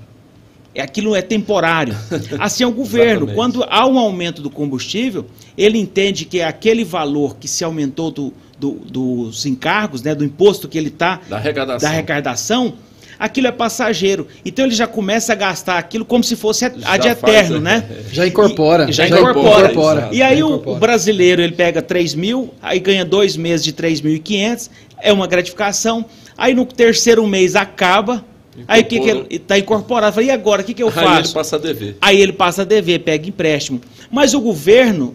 É, aquilo é temporário. Assim é o governo. Quando há um aumento do combustível, ele entende que aquele valor que se aumentou do, do, dos encargos, né, do imposto que ele está, da arrecadação. da arrecadação, aquilo é passageiro. Então ele já começa a gastar aquilo como se fosse a de eterno, né? Já incorpora. E, já, já, incorpora. incorpora. E aí o, o, brasileiro ele pega 3 mil, aí ganha dois meses de 3.500, é uma gratificação. Aí no terceiro mês acaba, Aí o que, que ele está incorporado? Falei, e agora, o que, que eu faço? Aí ele passa a dever. Aí ele passa a dever, pega empréstimo. Mas o governo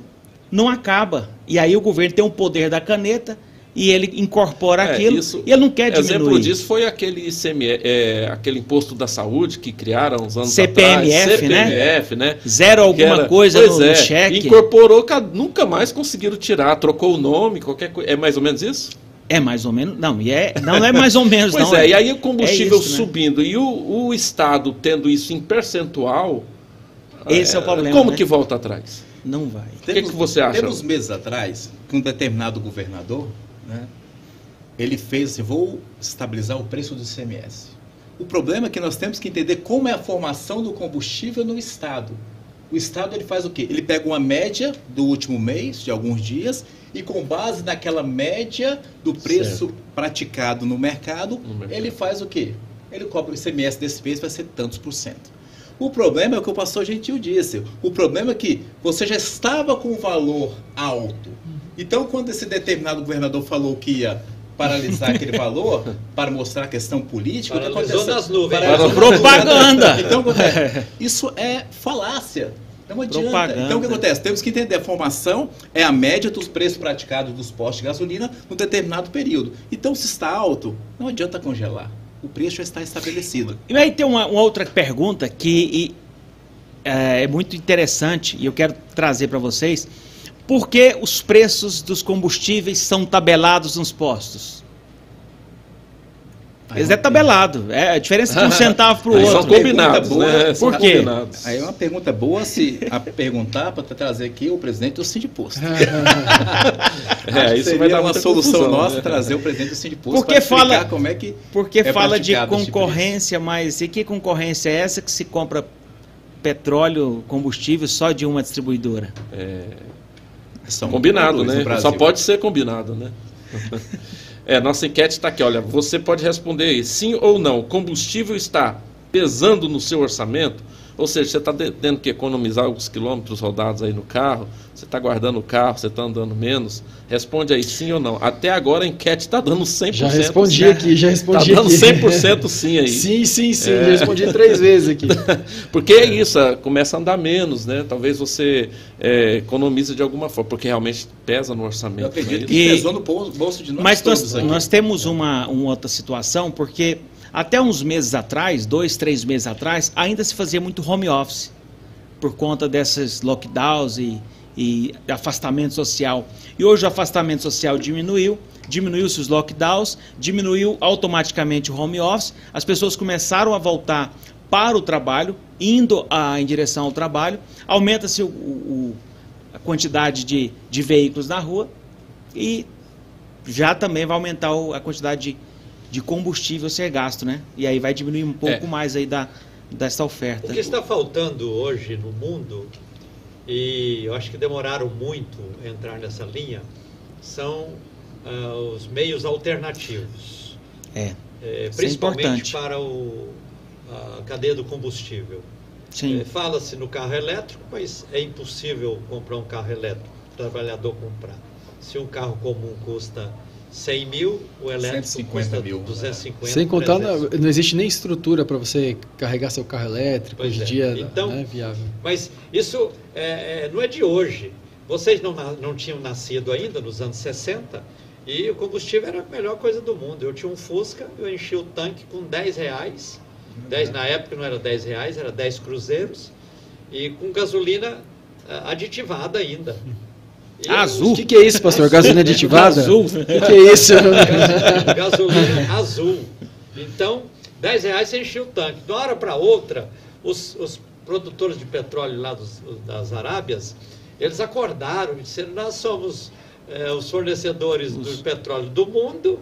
não acaba. E aí o governo tem o poder da caneta e ele incorpora é, aquilo isso, e ele não quer diminuir. Exemplo disso foi aquele ICM, é, aquele imposto da saúde que criaram uns anos CPMF, atrás. CPMF, né? né? Zero alguma era, coisa no, é, no cheque. Incorporou, nunca mais conseguiram tirar, trocou o nome, qualquer coisa. É mais ou menos isso? É mais ou menos. Não, e é, não é mais ou menos, pois não. É, e aí o combustível é isso, né? subindo né? e o, o Estado tendo isso em percentual. Esse é, é o problema. Como né? que volta atrás? Não vai. O que, que, você acha? Temos meses atrás, que um determinado governador, né, ele fez assim, vou estabilizar o preço do ICMS. O problema é que nós temos que entender como é a formação do combustível no Estado. O Estado ele faz o quê? Ele pega uma média do último mês, de alguns dias, e com base naquela média do preço certo. praticado no mercado, no mercado, ele faz o quê? Ele cobra o ICMS desse mês, vai ser tantos por cento. O problema é o que o pastor Gentil disse. O problema é que você já estava com um valor alto. Então, quando esse determinado governador falou que ia paralisar aquele valor para mostrar a questão política, Paralisou nas nuvens. Propaganda. Então, isso é falácia. Não adianta. Propaganda. Então o que acontece? Temos que entender, a formação é a média dos preços praticados dos postos de gasolina num determinado período. Então, se está alto, não adianta congelar. O preço já está estabelecido. E aí tem uma, uma outra pergunta que e, é, é muito interessante e eu quero trazer para vocês. Por que os preços dos combustíveis são tabelados nos postos? Eles é tabelado. É a diferença de um centavo para o outro. São combinados, boa, né? Por quê? Combinados. Aí é uma pergunta boa se a perguntar para trazer aqui o presidente do Sindiposto. é, isso vai dar uma solução confusão, nossa né? trazer o presidente do Sindiposto porque fala como é que Porque é fala de concorrência, mas e que concorrência é essa que se compra petróleo, combustível só de uma distribuidora? É, São combinado, né? Só pode ser combinado, né? É, nossa enquete está aqui. Olha, você pode responder sim ou não. Combustível está pesando no seu orçamento? Ou seja, você está tendo que economizar alguns quilômetros rodados aí no carro, você está guardando o carro, você está andando menos. Responde aí sim ou não. Até agora a enquete está dando 100%. Já respondi sim. aqui, já respondi Está dando 100% sim aí. sim, sim, sim. É. Já respondi três vezes aqui. porque é isso, começa a andar menos, né? Talvez você é, economize de alguma forma, porque realmente pesa no orçamento. Eu acredito que pesou no bolso de nós Mas nós, nós temos uma, uma outra situação, porque até uns meses atrás, dois, três meses atrás, ainda se fazia muito home office por conta desses lockdowns e, e afastamento social. E hoje o afastamento social diminuiu, diminuiu-se os lockdowns, diminuiu automaticamente o home office, as pessoas começaram a voltar para o trabalho, indo a, em direção ao trabalho, aumenta-se a quantidade de, de veículos na rua e já também vai aumentar a quantidade de de combustível ser gasto, né? E aí vai diminuir um pouco é. mais aí da, dessa oferta. O que está faltando hoje no mundo, e eu acho que demoraram muito a entrar nessa linha, são uh, os meios alternativos. É. é, é principalmente é para o, a cadeia do combustível. Sim. É, Fala-se no carro elétrico, mas é impossível comprar um carro elétrico, o trabalhador comprar. Se um carro comum custa 100 mil, o elétrico custa mil, 250 Sem contar, não, não, existe nem estrutura para você carregar seu carro elétrico pois hoje em é. dia, então, não é viável. Mas isso é, é, não é de hoje. Vocês não, não tinham nascido ainda nos anos 60 e o combustível era a melhor coisa do mundo. Eu tinha um Fusca, eu enchi o tanque com 10 reais. 10, na época não era 10 reais, era 10 cruzeiros. E com gasolina eh, aditivada ainda. Azul? O que, que, é isso, pastor? Gasolina aditivada? azul. O que, que, é isso? Gasolina azul. Então, 10 reais você enchia o tanque. De uma hora para outra, os, os, produtores de petróleo lá dos, das Arábias, eles acordaram e disseram, nós somos é, os fornecedores os... do petróleo do mundo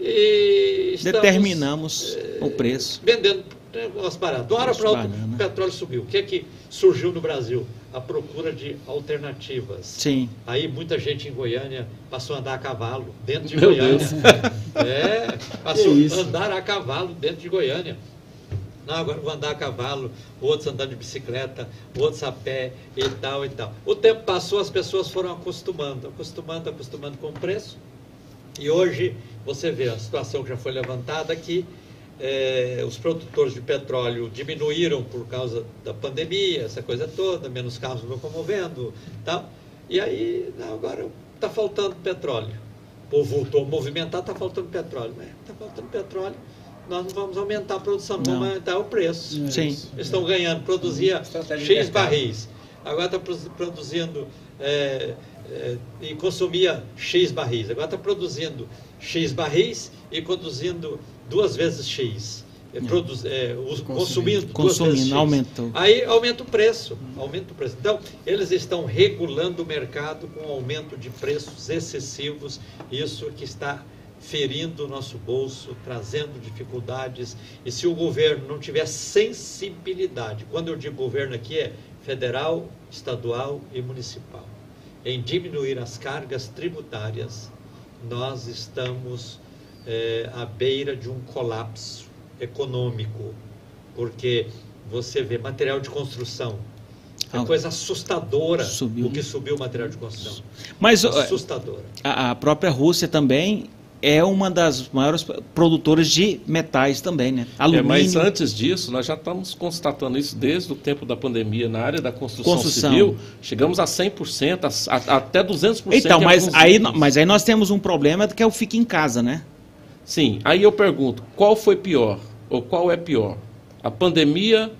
e estamos, determinamos é, o preço. Vendendo negócio barato. De uma hora para outra, o petróleo subiu. O que é que surgiu no Brasil? A procura de alternativas. Sim. Aí muita gente em Goiânia passou a andar a cavalo dentro de Meu Goiânia. Deus. É, passou a andar a cavalo dentro de Goiânia. Não, agora vou andar a cavalo, outros andando de bicicleta, outros a pé e tal e tal. O tempo passou, as pessoas foram acostumando, acostumando, acostumando com o preço. E hoje você vê a situação que já foi levantada aqui, é, os produtores de petróleo diminuíram por causa da pandemia, essa coisa toda, menos carros locomovendo tal. E aí, não, agora está faltando petróleo. O povo voltou a movimentar, está faltando petróleo. Está faltando petróleo nós não vamos aumentar a produção, não. vamos aumentar o preço. Sim. Eles estão ganhando, produzia X barris, agora está produzindo é, é, e consumia X barris, agora está produzindo X barris e produzindo duas vezes X. É, produz, é, consumindo, consumindo, consumindo aumentou. Aí aumenta o preço, aumenta o preço. Então, eles estão regulando o mercado com aumento de preços excessivos, isso que está ferindo o nosso bolso, trazendo dificuldades. E se o governo não tiver sensibilidade, quando eu digo governo aqui é federal, estadual e municipal, em diminuir as cargas tributárias, nós estamos é, à beira de um colapso econômico, porque você vê material de construção, é coisa assustadora subiu. o que subiu o material de construção. Mas assustadora. A, a própria Rússia também é uma das maiores produtoras de metais também, né? Alumínio. É, mas antes disso, nós já estamos constatando isso desde o tempo da pandemia na área da construção, construção. civil. Chegamos a 100%, a, a, até 200%. Então, mas aí, mas aí nós temos um problema que é o fique em casa, né? Sim. Aí eu pergunto, qual foi pior? Ou qual é pior? A pandemia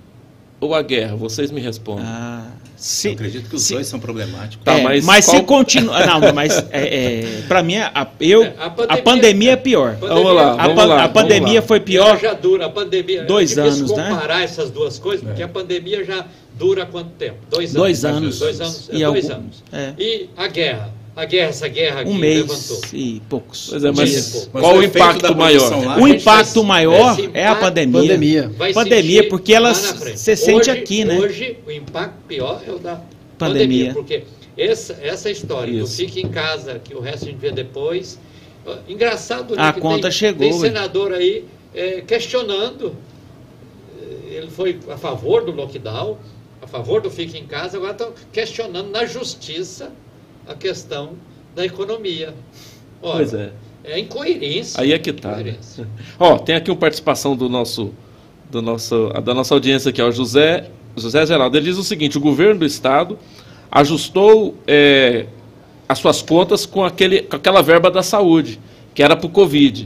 ou a guerra? Vocês me respondem. Ah. Se, eu acredito que os se, dois são problemáticos. Tá, é, mas, mas qual... se continua. Não, mas é, é, para mim, a, eu, é, a, pandemia, a pandemia é pior. Pandemia, vamos lá. Vamos a, lá, a pandemia foi pior. Ela já dura, a pandemia. Dois anos, comparar né? comparar essas duas coisas, porque a pandemia já dura quanto tempo? Dois anos. Dois anos. Dois anos. E, dois algum, anos. E a guerra? A guerra, essa guerra aqui um mês levantou. e poucos. Pois é, mas, mas qual o impacto maior? Lá, o impacto maior é a pandemia. Pandemia, pandemia porque ela se sente hoje, aqui, né? Hoje o impacto pior é o da pandemia. pandemia porque essa, essa história Isso. do fique em casa, que o resto a gente vê depois. Engraçado né, a conta tem, chegou. Tem senador aí é, questionando. Ele foi a favor do lockdown, a favor do fique em casa, agora estão questionando na justiça a questão da economia. Olha, pois é. É incoerência. Aí é que está. Né? Ó, tem aqui uma participação do nosso, do nosso, da nossa audiência aqui, ó, José José Geraldo, ele diz o seguinte: o governo do estado ajustou é, as suas contas com, aquele, com aquela verba da saúde, que era para o Covid.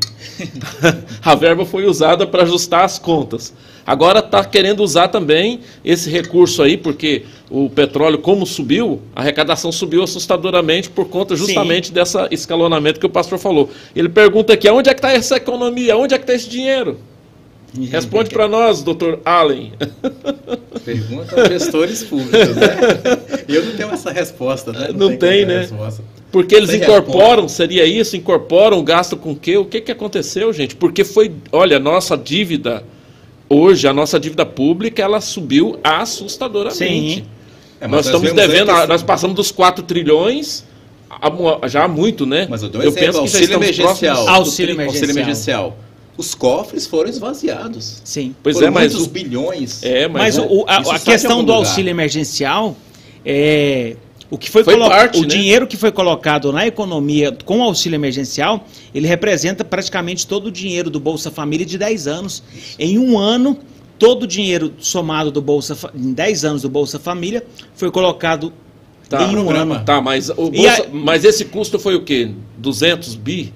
a verba foi usada para ajustar as contas. Agora está querendo usar também esse recurso aí, porque o petróleo, como subiu, a arrecadação subiu assustadoramente por conta justamente Sim. desse escalonamento que o pastor falou. Ele pergunta aqui: onde é que está essa economia? Onde é que está esse dinheiro? Responde para nós, doutor Allen. Pergunta aos gestores públicos, né? Eu não tenho essa resposta, né? Não, não tem, né? Resposta. Porque eles incorporam, seria isso? Incorporam, gastam com o quê? O que, que aconteceu, gente? Porque foi, olha, nossa dívida, hoje, a nossa dívida pública, ela subiu assustadoramente. Sim. É, nós, nós estamos devendo, nós passamos dos 4 trilhões já há muito, né? Mas eu dou um eu exemplo, penso que auxílio emergencial. Auxílio emergencial. Auxílio emergencial os cofres foram esvaziados. Sim. Pois foram é, mas muitos o, bilhões. É, mas, mas o, a, a questão do auxílio emergencial é o que foi, foi parte, o né? dinheiro que foi colocado na economia com o auxílio emergencial, ele representa praticamente todo o dinheiro do Bolsa Família de 10 anos. Em um ano, todo o dinheiro somado do Bolsa em 10 anos do Bolsa Família foi colocado tá, em um programa. ano. Tá, mas, o Bolsa, a, mas esse custo foi o quê? 200 bi?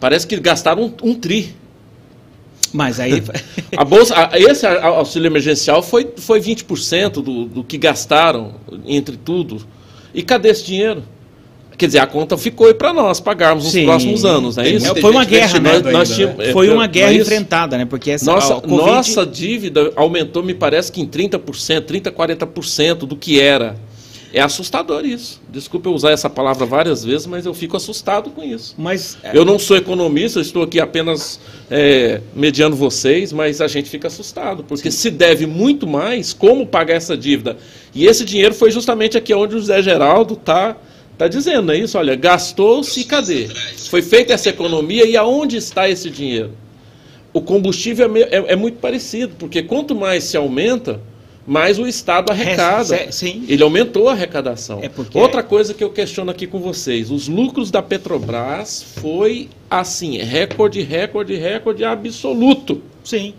Parece que gastaram um, um tri. Mas aí. a bolsa, esse auxílio emergencial foi, foi 20% do, do que gastaram entre tudo. E cadê esse dinheiro? Quer dizer, a conta ficou aí para nós pagarmos nos Sim. próximos anos, não é isso? Foi uma guerra, né? Ainda, nós né? Foi uma guerra enfrentada, né? Porque essa, nossa, COVID... nossa dívida aumentou, me parece que em 30%, 30%, 40% do que era. É assustador isso. Desculpa eu usar essa palavra várias vezes, mas eu fico assustado com isso. Mas eu não sou economista, estou aqui apenas é, mediando vocês, mas a gente fica assustado, porque Sim. se deve muito mais, como pagar essa dívida? E esse dinheiro foi justamente aqui onde o José Geraldo está tá dizendo, é isso? Olha, gastou-se e cadê? Foi feita essa economia e aonde está esse dinheiro? O combustível é, é, é muito parecido, porque quanto mais se aumenta, mais o Estado arrecada. É, sim. Ele aumentou a arrecadação. É porque... Outra coisa que eu questiono aqui com vocês: os lucros da Petrobras foi assim, recorde, recorde, recorde absoluto. Sim.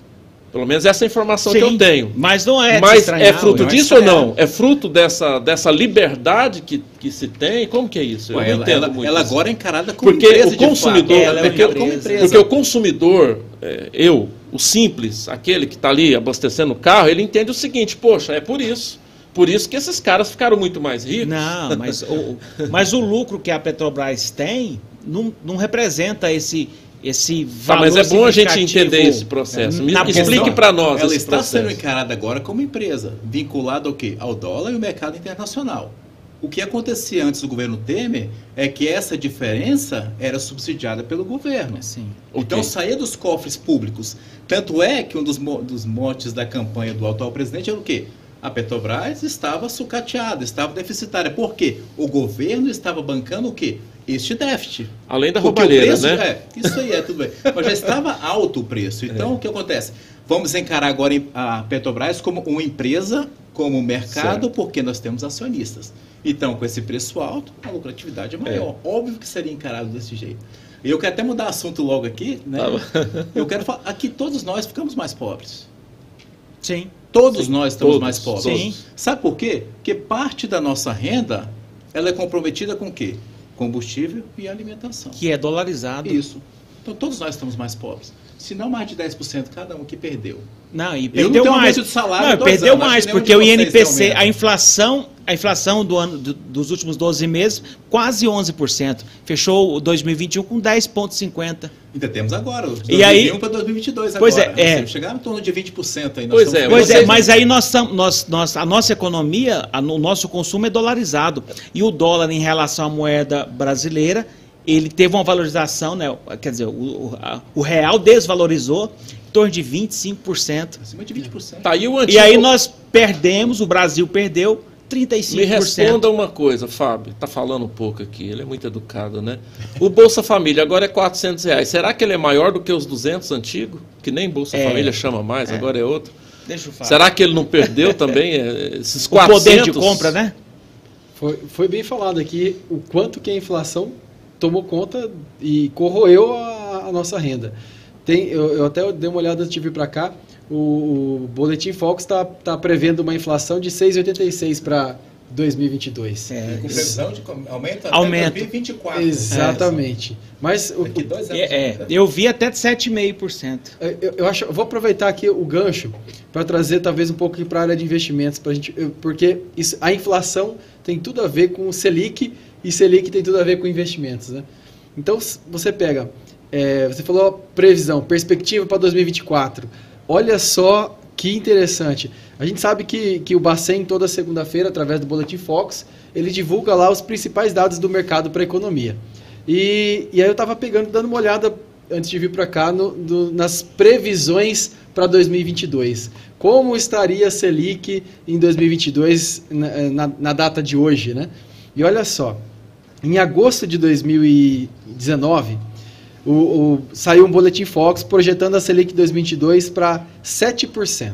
Pelo menos essa é a informação Sim, que eu tenho. Mas não é. Mas é fruto não é disso ou não? É fruto dessa, dessa liberdade que, que se tem? Como que é isso? Eu Ué, não ela, entendo ela, muito. Ela agora é encarada como porque empresa. O consumidor, ela é porque, empresa. porque o consumidor, é, eu, o simples, aquele que está ali abastecendo o carro, ele entende o seguinte: poxa, é por isso. Por isso que esses caras ficaram muito mais ricos. Não, mas o, mas o lucro que a Petrobras tem não, não representa esse esse valor tá, mas é bom a gente entender esse processo. Me, explique para nós Ela está processo. sendo encarada agora como empresa, vinculada ao quê? Ao dólar e ao mercado internacional. O que acontecia antes do governo Temer é que essa diferença era subsidiada pelo governo. Sim. Então okay. saía dos cofres públicos. Tanto é que um dos, dos motes da campanha do atual presidente era o quê? A Petrobras estava sucateada, estava deficitária. Por quê? O governo estava bancando o quê? este déficit. Além da roubalheira, né? É, isso aí é tudo bem. Mas já estava alto o preço. Então, é. o que acontece? Vamos encarar agora a Petrobras como uma empresa, como mercado, certo. porque nós temos acionistas. Então, com esse preço alto, a lucratividade é maior. É. Óbvio que seria encarado desse jeito. Eu quero até mudar assunto logo aqui, né? Tá Eu quero falar, aqui todos nós ficamos mais pobres. Sim. Todos Sim. nós estamos todos, mais pobres. Sim. Sabe por quê? Porque parte da nossa renda, ela é comprometida com o quê? combustível e alimentação. Que é dolarizado. Isso. Então todos nós estamos mais pobres. Se não mais de 10% cada um que perdeu. Não, e perdeu mais. De salário não, perdeu anos, mais, porque o INPC, a inflação, a inflação do ano, do, dos últimos 12 meses, quase 11%. Fechou o 2021 com 10,50%. Ainda temos agora, 2021 e aí, para 2022 pois agora. Pois é, é. Chegar em torno de 20% aí. Pois é, pois é, mas aí nós, nós, nós, a nossa economia, a, o nosso consumo é dolarizado. E o dólar em relação à moeda brasileira ele teve uma valorização, né? quer dizer, o, a, o real desvalorizou em torno de 25%. Acima de 20%. Tá, e, antigo... e aí nós perdemos, o Brasil perdeu 35%. Me responda uma coisa, Fábio, está falando um pouco aqui, ele é muito educado, né? O Bolsa Família agora é 400 reais, será que ele é maior do que os 200 antigos? Que nem Bolsa é, Família chama mais, é. agora é outro. Deixa eu falar. Será que ele não perdeu também é, esses 400? O poder de compra, né? Foi, foi bem falado aqui o quanto que a inflação tomou conta e corroeu a, a nossa renda. Tem, eu, eu, até dei uma olhada antes de vir para cá, o, o Boletim Fox está tá prevendo uma inflação de 6,86 para 2022. É, com previsão de aumento até aumento. 2024. Exatamente. É. Mas o, Daqui dois anos é, é, eu vi até 7,5%. É, eu, eu acho, eu vou aproveitar aqui o gancho para trazer talvez um pouco para a área de investimentos para gente, porque isso, a inflação tem tudo a ver com o Selic e Selic tem tudo a ver com investimentos. Né? Então, você pega, é, você falou previsão, perspectiva para 2024. Olha só que interessante. A gente sabe que, que o Bacen, toda segunda-feira, através do Boletim Fox, ele divulga lá os principais dados do mercado para a economia. E, e aí eu estava pegando, dando uma olhada antes de vir para cá no, nas previsões para 2022. Como estaria a Selic em 2022 na, na, na data de hoje, né? E olha só, em agosto de 2019, o, o, saiu um boletim Fox projetando a Selic 2022 para 7%.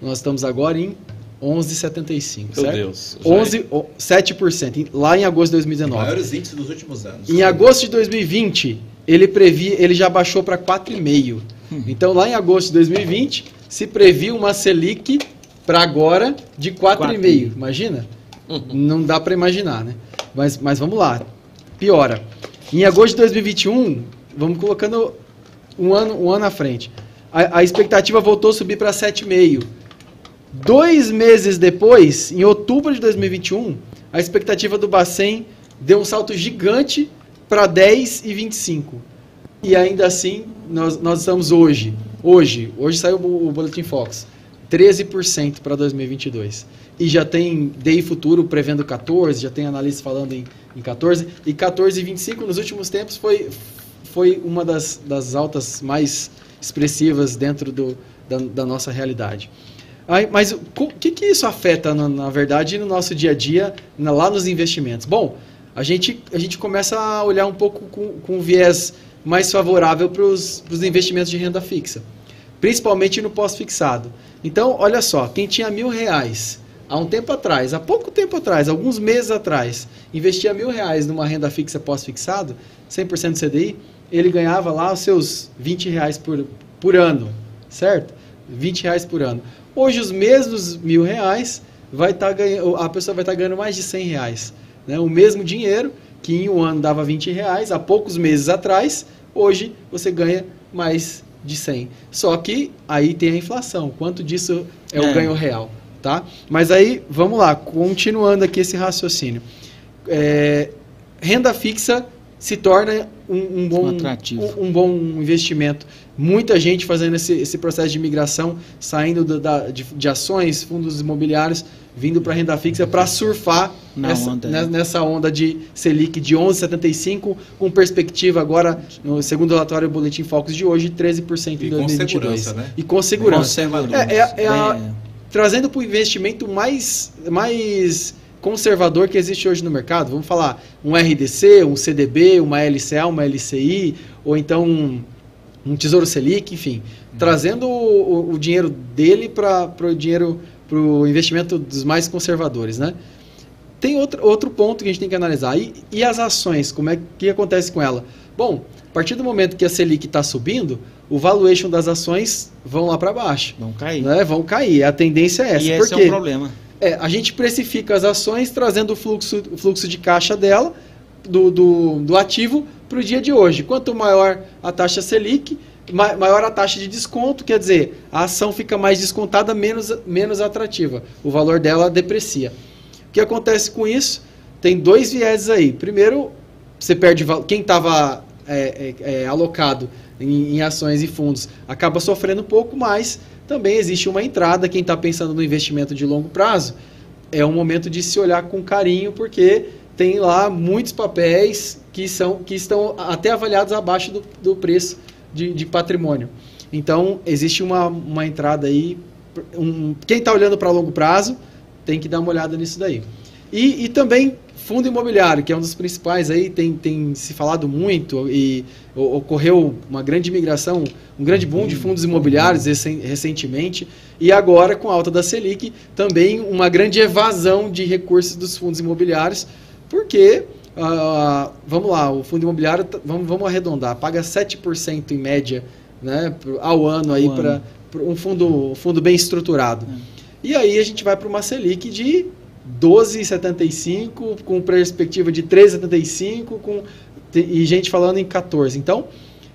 Nós estamos agora em 11,75, Meu certo? Deus. 11, 7%, lá em agosto de 2019. Os maiores índices dos últimos anos. Em agosto de 2020, ele previ, ele já baixou para 4,5. Hum. Então, lá em agosto de 2020, se previu uma Selic para agora de 4,5. Imagina? Uhum. Não dá para imaginar, né? Mas, mas vamos lá. Piora. Em agosto de 2021, vamos colocando um ano, um ano à frente. A, a expectativa voltou a subir para 7,5. Dois meses depois, em outubro de 2021, a expectativa do Bacen deu um salto gigante para 10,25. E ainda assim, nós, nós estamos hoje, hoje, hoje saiu o, o Boletim Fox, 13% para 2022. E já tem DI Futuro prevendo 14, já tem analistas falando em, em 14. E 14,25 nos últimos tempos foi, foi uma das, das altas mais expressivas dentro do, da, da nossa realidade. Aí, mas o que, que isso afeta, na, na, verdade, no nosso dia a dia, na, lá nos investimentos? Bom, a gente, a gente começa a olhar um pouco com, com um viés mais favorável para os investimentos de renda fixa, principalmente no pós-fixado. Então, olha só, quem tinha mil reais há um tempo atrás, há pouco tempo atrás, alguns meses atrás, investia mil reais numa renda fixa pós-fixado, 100% CDI, ele ganhava lá os seus 20 reais por, por ano, certo? 20 reais por ano. Hoje, os mesmos mil reais, vai tá ganhando, a pessoa vai estar tá ganhando mais de 100 reais. Né? O mesmo dinheiro, que em um ano dava 20 reais, há poucos meses atrás, hoje você ganha mais de 100. Só que aí tem a inflação. Quanto disso é, é. o ganho real? Tá? Mas aí, vamos lá, continuando aqui esse raciocínio. É, renda fixa se torna um, um bom, um, um, bom investimento. Muita gente fazendo esse, esse processo de migração, saindo do, da, de, de, ações, fundos imobiliários, vindo para renda fixa para surfar nessa onda, né? nessa onda de Selic de 11,75, com perspectiva agora, no segundo relatório do Boletim Focus de hoje, 13% em 2022. Né? E com segurança. É, é, é a, trazendo para o investimento mais, mais conservador que existe hoje no mercado. Vamos falar um RDC, um CDB, uma LCA, uma LCI, ou então um, um Tesouro Selic, enfim, uhum. trazendo o, o, dinheiro dele para o dinheiro para o investimento dos mais conservadores, né? Tem outro, outro ponto que a gente tem que analisar. E, e as ações, como é que acontece com ela? Bom, a partir do momento que a Selic está subindo, o valuation das ações vão lá para baixo. Vão cair. Né? Vão cair. A tendência é essa. E esse é um problema. É, a gente precifica as ações trazendo o fluxo, o fluxo de caixa dela, do, do, do ativo, para o dia de hoje. Quanto maior a taxa Selic, maior a taxa de desconto, quer dizer, a ação fica mais descontada, menos, menos atrativa. O valor dela deprecia. O que acontece com isso? Tem dois vieses aí. Primeiro, você perde quem estava é, é, é, alocado em, em, ações e fundos acaba sofrendo um pouco mais também existe uma entrada. Quem está pensando no investimento de longo prazo, é um momento de se olhar com carinho, porque tem lá muitos papéis que, são, que estão até avaliados abaixo do, do preço de, de patrimônio. Então, existe uma, uma entrada aí. Um, quem está olhando para longo prazo tem que dar uma olhada nisso daí. E, e também Fundo imobiliário, que é um dos principais aí, tem, tem se falado muito e ocorreu uma grande migração, um grande boom de fundos imobiliários recentemente. E agora, com a alta da Selic, também uma grande evasão de recursos dos fundos imobiliários, porque, uh, vamos lá, o fundo imobiliário, vamos, vamos arredondar, paga 7% em média né, ao ano aí para um fundo, um fundo bem estruturado. É. E aí a gente vai para uma Selic de 12,75, com perspectiva de 13,75, com, e gente falando em 14. Então,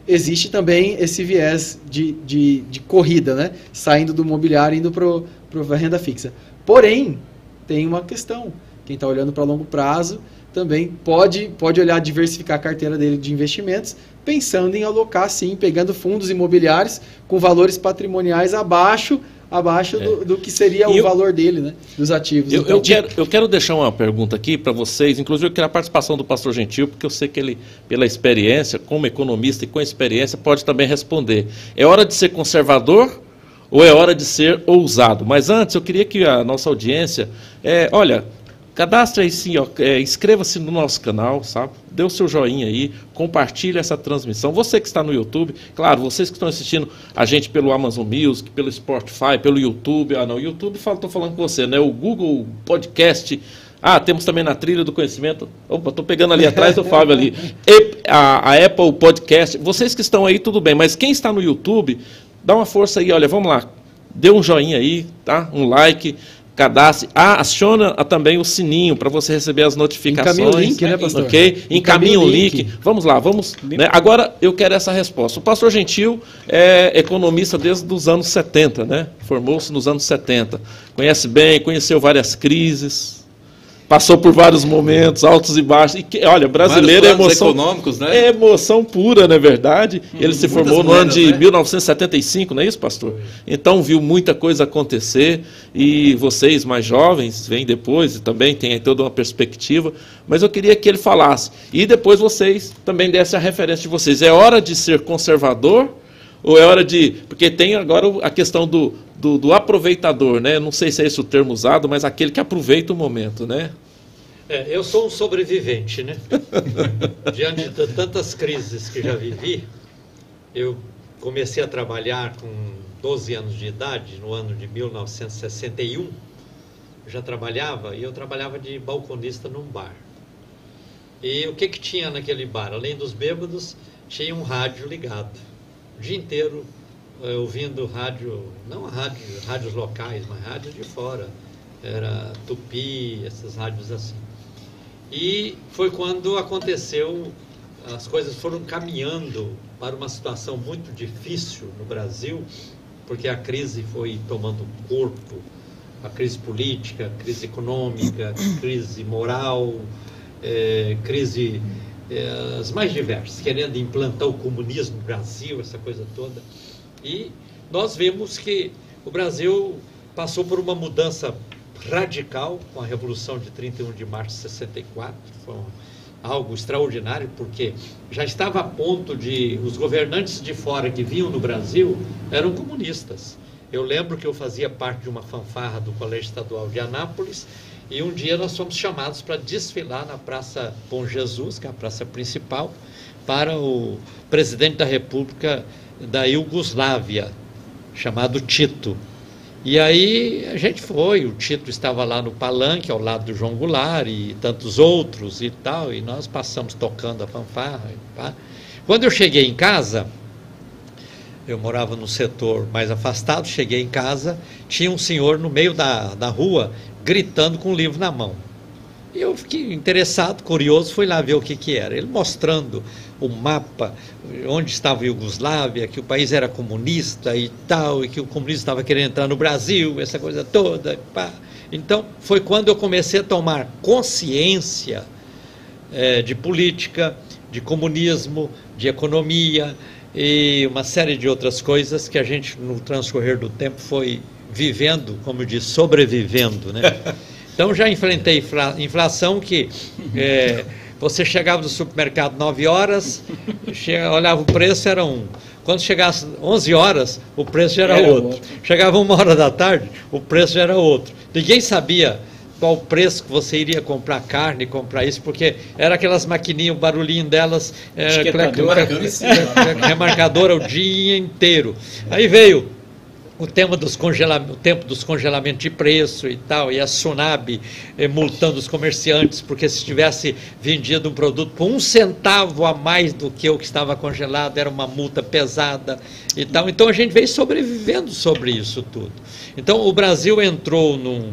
existe também esse viés de, de, de corrida, né? Saindo do mobiliário e indo para a renda fixa. Porém, tem uma questão. Quem está olhando para longo prazo também pode, pode olhar diversificar a carteira dele de investimentos, pensando em alocar, sim, pegando fundos imobiliários com valores patrimoniais abaixo abaixo é. do, do, que seria e o eu, valor dele, né? Dos ativos. Eu, então, eu, quero, eu quero deixar uma pergunta aqui para vocês, inclusive eu quero a participação do pastor Gentil, porque eu sei que ele, pela experiência, como economista e com experiência, pode também responder. É hora de ser conservador ou é hora de ser ousado? Mas antes, eu queria que a nossa audiência. É, olha, Cadastre aí sim, é, inscreva-se no nosso canal, sabe? Dê o seu joinha aí, compartilhe essa transmissão. Você que está no YouTube, claro, vocês que estão assistindo a gente pelo Amazon Music, pelo Spotify, pelo YouTube. Ah, não, YouTube estou falando com você, né? O Google Podcast. Ah, temos também na trilha do conhecimento. Opa, estou pegando ali atrás do Fábio ali. A, a Apple Podcast. Vocês que estão aí, tudo bem, mas quem está no YouTube, dá uma força aí, olha, vamos lá. Dê um joinha aí, tá? Um like cadastre, ah, aciona também o sininho para você receber as notificações. Encaminha o link, né, pastor? Ok? Encaminha o link. link. Vamos lá, vamos. Né? Agora eu quero essa resposta. O pastor Gentil é economista desde os anos 70, né? Formou-se nos anos 70. Conhece bem, conheceu várias crises. Passou por vários momentos, altos e baixos. E que, olha, brasileiro é emoção. econômicos, né? É emoção pura, não é verdade? Hum, Ele se formou no ano de né? 1975, não é isso, pastor? Então viu muita coisa acontecer e vocês mais jovens vêm depois e também tem toda uma perspectiva. Mas eu queria que ele falasse e depois vocês também dessem a referência de vocês. É hora de ser conservador? Ou é hora de. Porque tem agora a questão do, do, do, aproveitador, né? Não sei se é esse o termo usado, mas aquele que aproveita o momento, né? É, eu sou um sobrevivente, né? Diante de tantas crises que já vivi, eu comecei a trabalhar com 12 anos de idade, no ano de 1961. Eu já trabalhava e eu trabalhava de balconista num bar. E o que, que tinha naquele bar? Além dos bêbados, tinha um rádio ligado o dia inteiro eh, ouvindo rádio, não rádio, rádios locais, mas rádios de fora. Era Tupi, essas rádios assim. E foi quando aconteceu, as coisas foram caminhando para uma situação muito difícil no Brasil, porque a crise foi tomando corpo, a crise política, crise econômica, crise moral, é, crise é, as mais diversas, querendo implantar o comunismo no Brasil, essa coisa toda. E nós vimos que o Brasil passou por uma mudança radical com a Revolução de 31 de março de 64. Foi algo extraordinário, porque já estava a ponto de os governantes de fora que vinham no Brasil eram comunistas. Eu lembro que eu fazia parte de uma fanfarra do Colégio Estadual de Anápolis e um dia nós fomos chamados para desfilar na Praça Bom Jesus, que é a praça principal, para o presidente da República da Iugoslávia, chamado Tito. E aí a gente foi, o Tito estava lá no palanque, ao lado do João Goulart e tantos outros e tal, e nós passamos tocando a fanfarra. Quando eu cheguei em casa, eu morava no setor mais afastado, cheguei em casa, tinha um senhor no meio da, da rua gritando com o livro na mão. E eu fiquei interessado, curioso, fui lá ver o que, que era. Ele mostrando o mapa, onde estava a Iugoslávia, que o país era comunista e tal, e que o comunismo estava querendo entrar no Brasil, essa coisa toda. Pá. Então, foi quando eu comecei a tomar consciência é, de política, de comunismo, de economia e uma série de outras coisas que a gente, no transcorrer do tempo, foi vivendo, como disse, sobrevivendo, né? Então já enfrentei inflação que é, você chegava no supermercado 9 horas, chega, olhava o preço, era um. Quando chegasse 11 horas, o preço já era, era outro. outro. Chegava uma hora da tarde, o preço já era outro. Ninguém sabia qual o preço que você iria comprar carne, comprar isso, porque era aquelas maquininhas, o barulhinho delas, é, remarcadora o dia inteiro. Aí veio o tema dos o tempo dos congelamentos de preço e tal, e a Sunab eh, multando os comerciantes, porque se tivesse vendido um produto por um centavo a mais do que o que estava congelado, era uma multa pesada e tal. Então a gente veio sobrevivendo sobre isso tudo. Então o Brasil entrou num,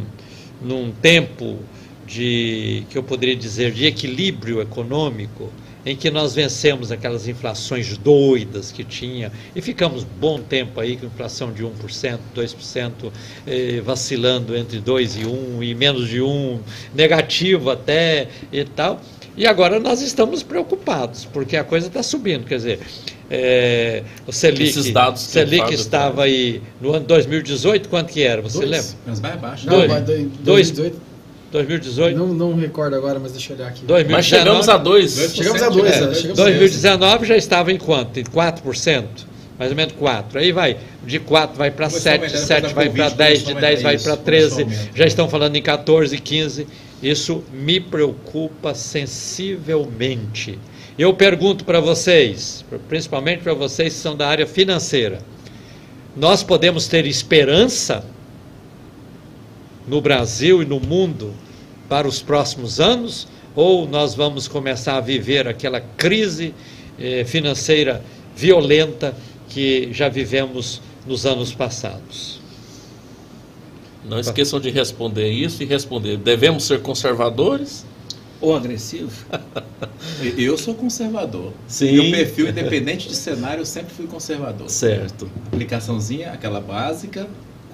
num tempo de, que eu poderia dizer, de equilíbrio econômico, em que nós vencemos aquelas inflações doidas que tinha e ficamos bom tempo aí com inflação de 1%, 2%, eh, vacilando entre 2 e 1 e menos de 1, negativo até e tal. E agora nós estamos preocupados, porque a coisa está subindo, quer dizer, é, o Selic, Esses dados Selic estava aí no ano 2018, quanto que era? Você dois, lembra? Mas vai abaixo. Não, dois, dois, 2018. 2018? Não, não recordo agora, mas deixa eu olhar aqui. 2019, mas chegamos a 2. Chegamos a 2. É, chegamos 2019 já estava em quanto? Em 4%? Mais ou menos 4. Aí vai, de 4 vai para 7, de 7 vai para 10, de 10 vai para 13, já estão falando em 14, 15. Isso me preocupa sensivelmente. Eu pergunto para vocês, principalmente para vocês que são da área financeira, nós podemos ter esperança no Brasil e no mundo para os próximos anos? Ou nós vamos começar a viver aquela crise eh, financeira violenta que já vivemos nos anos passados? Não esqueçam de responder isso e responder: devemos ser conservadores? Ou agressivo? eu sou conservador. Sim. Meu perfil, independente de cenário, eu sempre fui conservador. Certo. Aplicaçãozinha, aquela básica,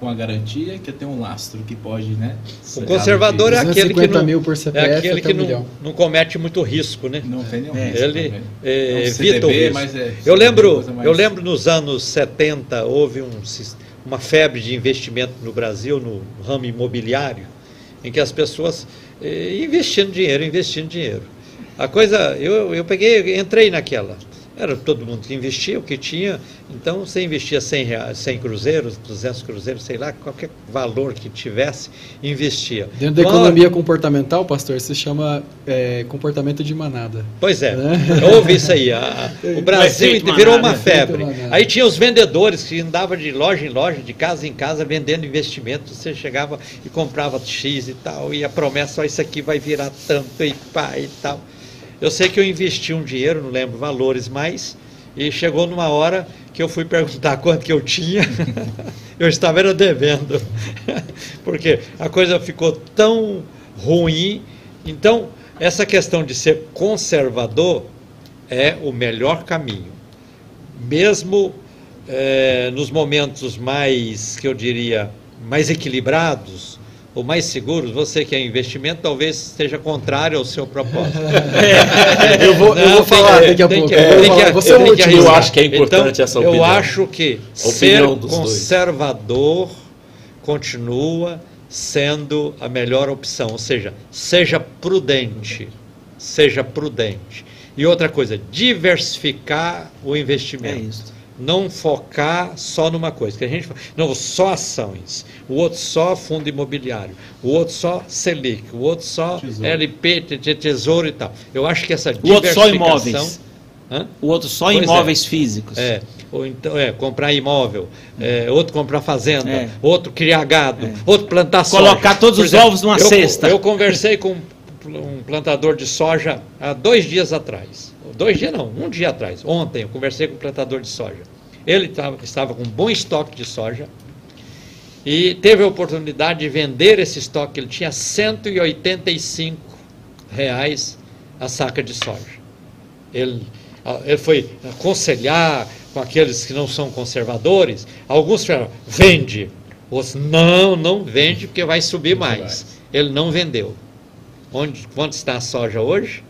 com a garantia que tem um lastro que pode, né? O conservador é aquele que não, mil por CPF é aquele que não, não, comete muito risco, né? Não tem nenhum é. risco. Ele é, evita o risco. É, eu lembro, mais... eu lembro nos anos 70 houve um, uma febre de investimento no Brasil no ramo imobiliário, em que as pessoas eh, investindo dinheiro, investindo dinheiro. A coisa, eu, eu peguei, entrei naquela. Era todo mundo que investia, o que tinha. Então, você investia 100, reais, 100 cruzeiros, 200 cruzeiros, sei lá, qualquer valor que tivesse, investia. Dentro da economia comportamental, pastor, se chama é, comportamento de manada. Pois é, né? houve isso aí. A, o Brasil virou uma febre. Aí tinha os vendedores que andavam de loja em loja, de casa em casa, vendendo investimentos. Você chegava e comprava X e tal, e a promessa, ó, isso aqui vai virar tanto e pá e tal. Eu sei que eu investi um dinheiro, não lembro valores mais, e chegou numa hora que eu fui perguntar quanto que eu tinha, eu estava era devendo, porque a coisa ficou tão ruim. Então, essa questão de ser conservador é o melhor caminho. Mesmo é, nos momentos mais, que eu diria, mais equilibrados, ou mais seguros, você que é investimento, talvez seja contrário ao seu propósito. É, eu vou, Não, eu vou falar que, daqui a pouco. Que, é, você é o Eu acho que é importante então, essa opinião. Eu acho que ser conservador dois. continua sendo a melhor opção, ou seja, seja prudente, seja prudente. E outra coisa, diversificar o investimento. É isso não focar só numa coisa. Que a gente não só ações, o outro só fundo imobiliário, o outro só Selic, o outro só tesouro. LP, tesouro e tal. Eu acho que essa o diversificação. O outro só imóveis. Hã? O outro só pois é. imóveis é. físicos. É. Ou então, é, comprar imóvel, é, outro comprar fazenda, é. outro criar gado, é. outro plantar soja. Colocar todos os exemplo, ovos numa eu, cesta. Eu conversei com um plantador de soja há dois dias atrás dois dias não, um dia atrás, ontem, eu conversei com o plantador de soja. Ele tava, estava com um bom estoque de soja e teve a oportunidade de vender esse estoque. Ele tinha 185 reais a saca de soja. Ele, ele foi aconselhar com aqueles que não são conservadores. Alguns falaram, vende. Outros, não, não vende porque vai subir mais. Ele não vendeu. Onde, quanto está a soja hoje?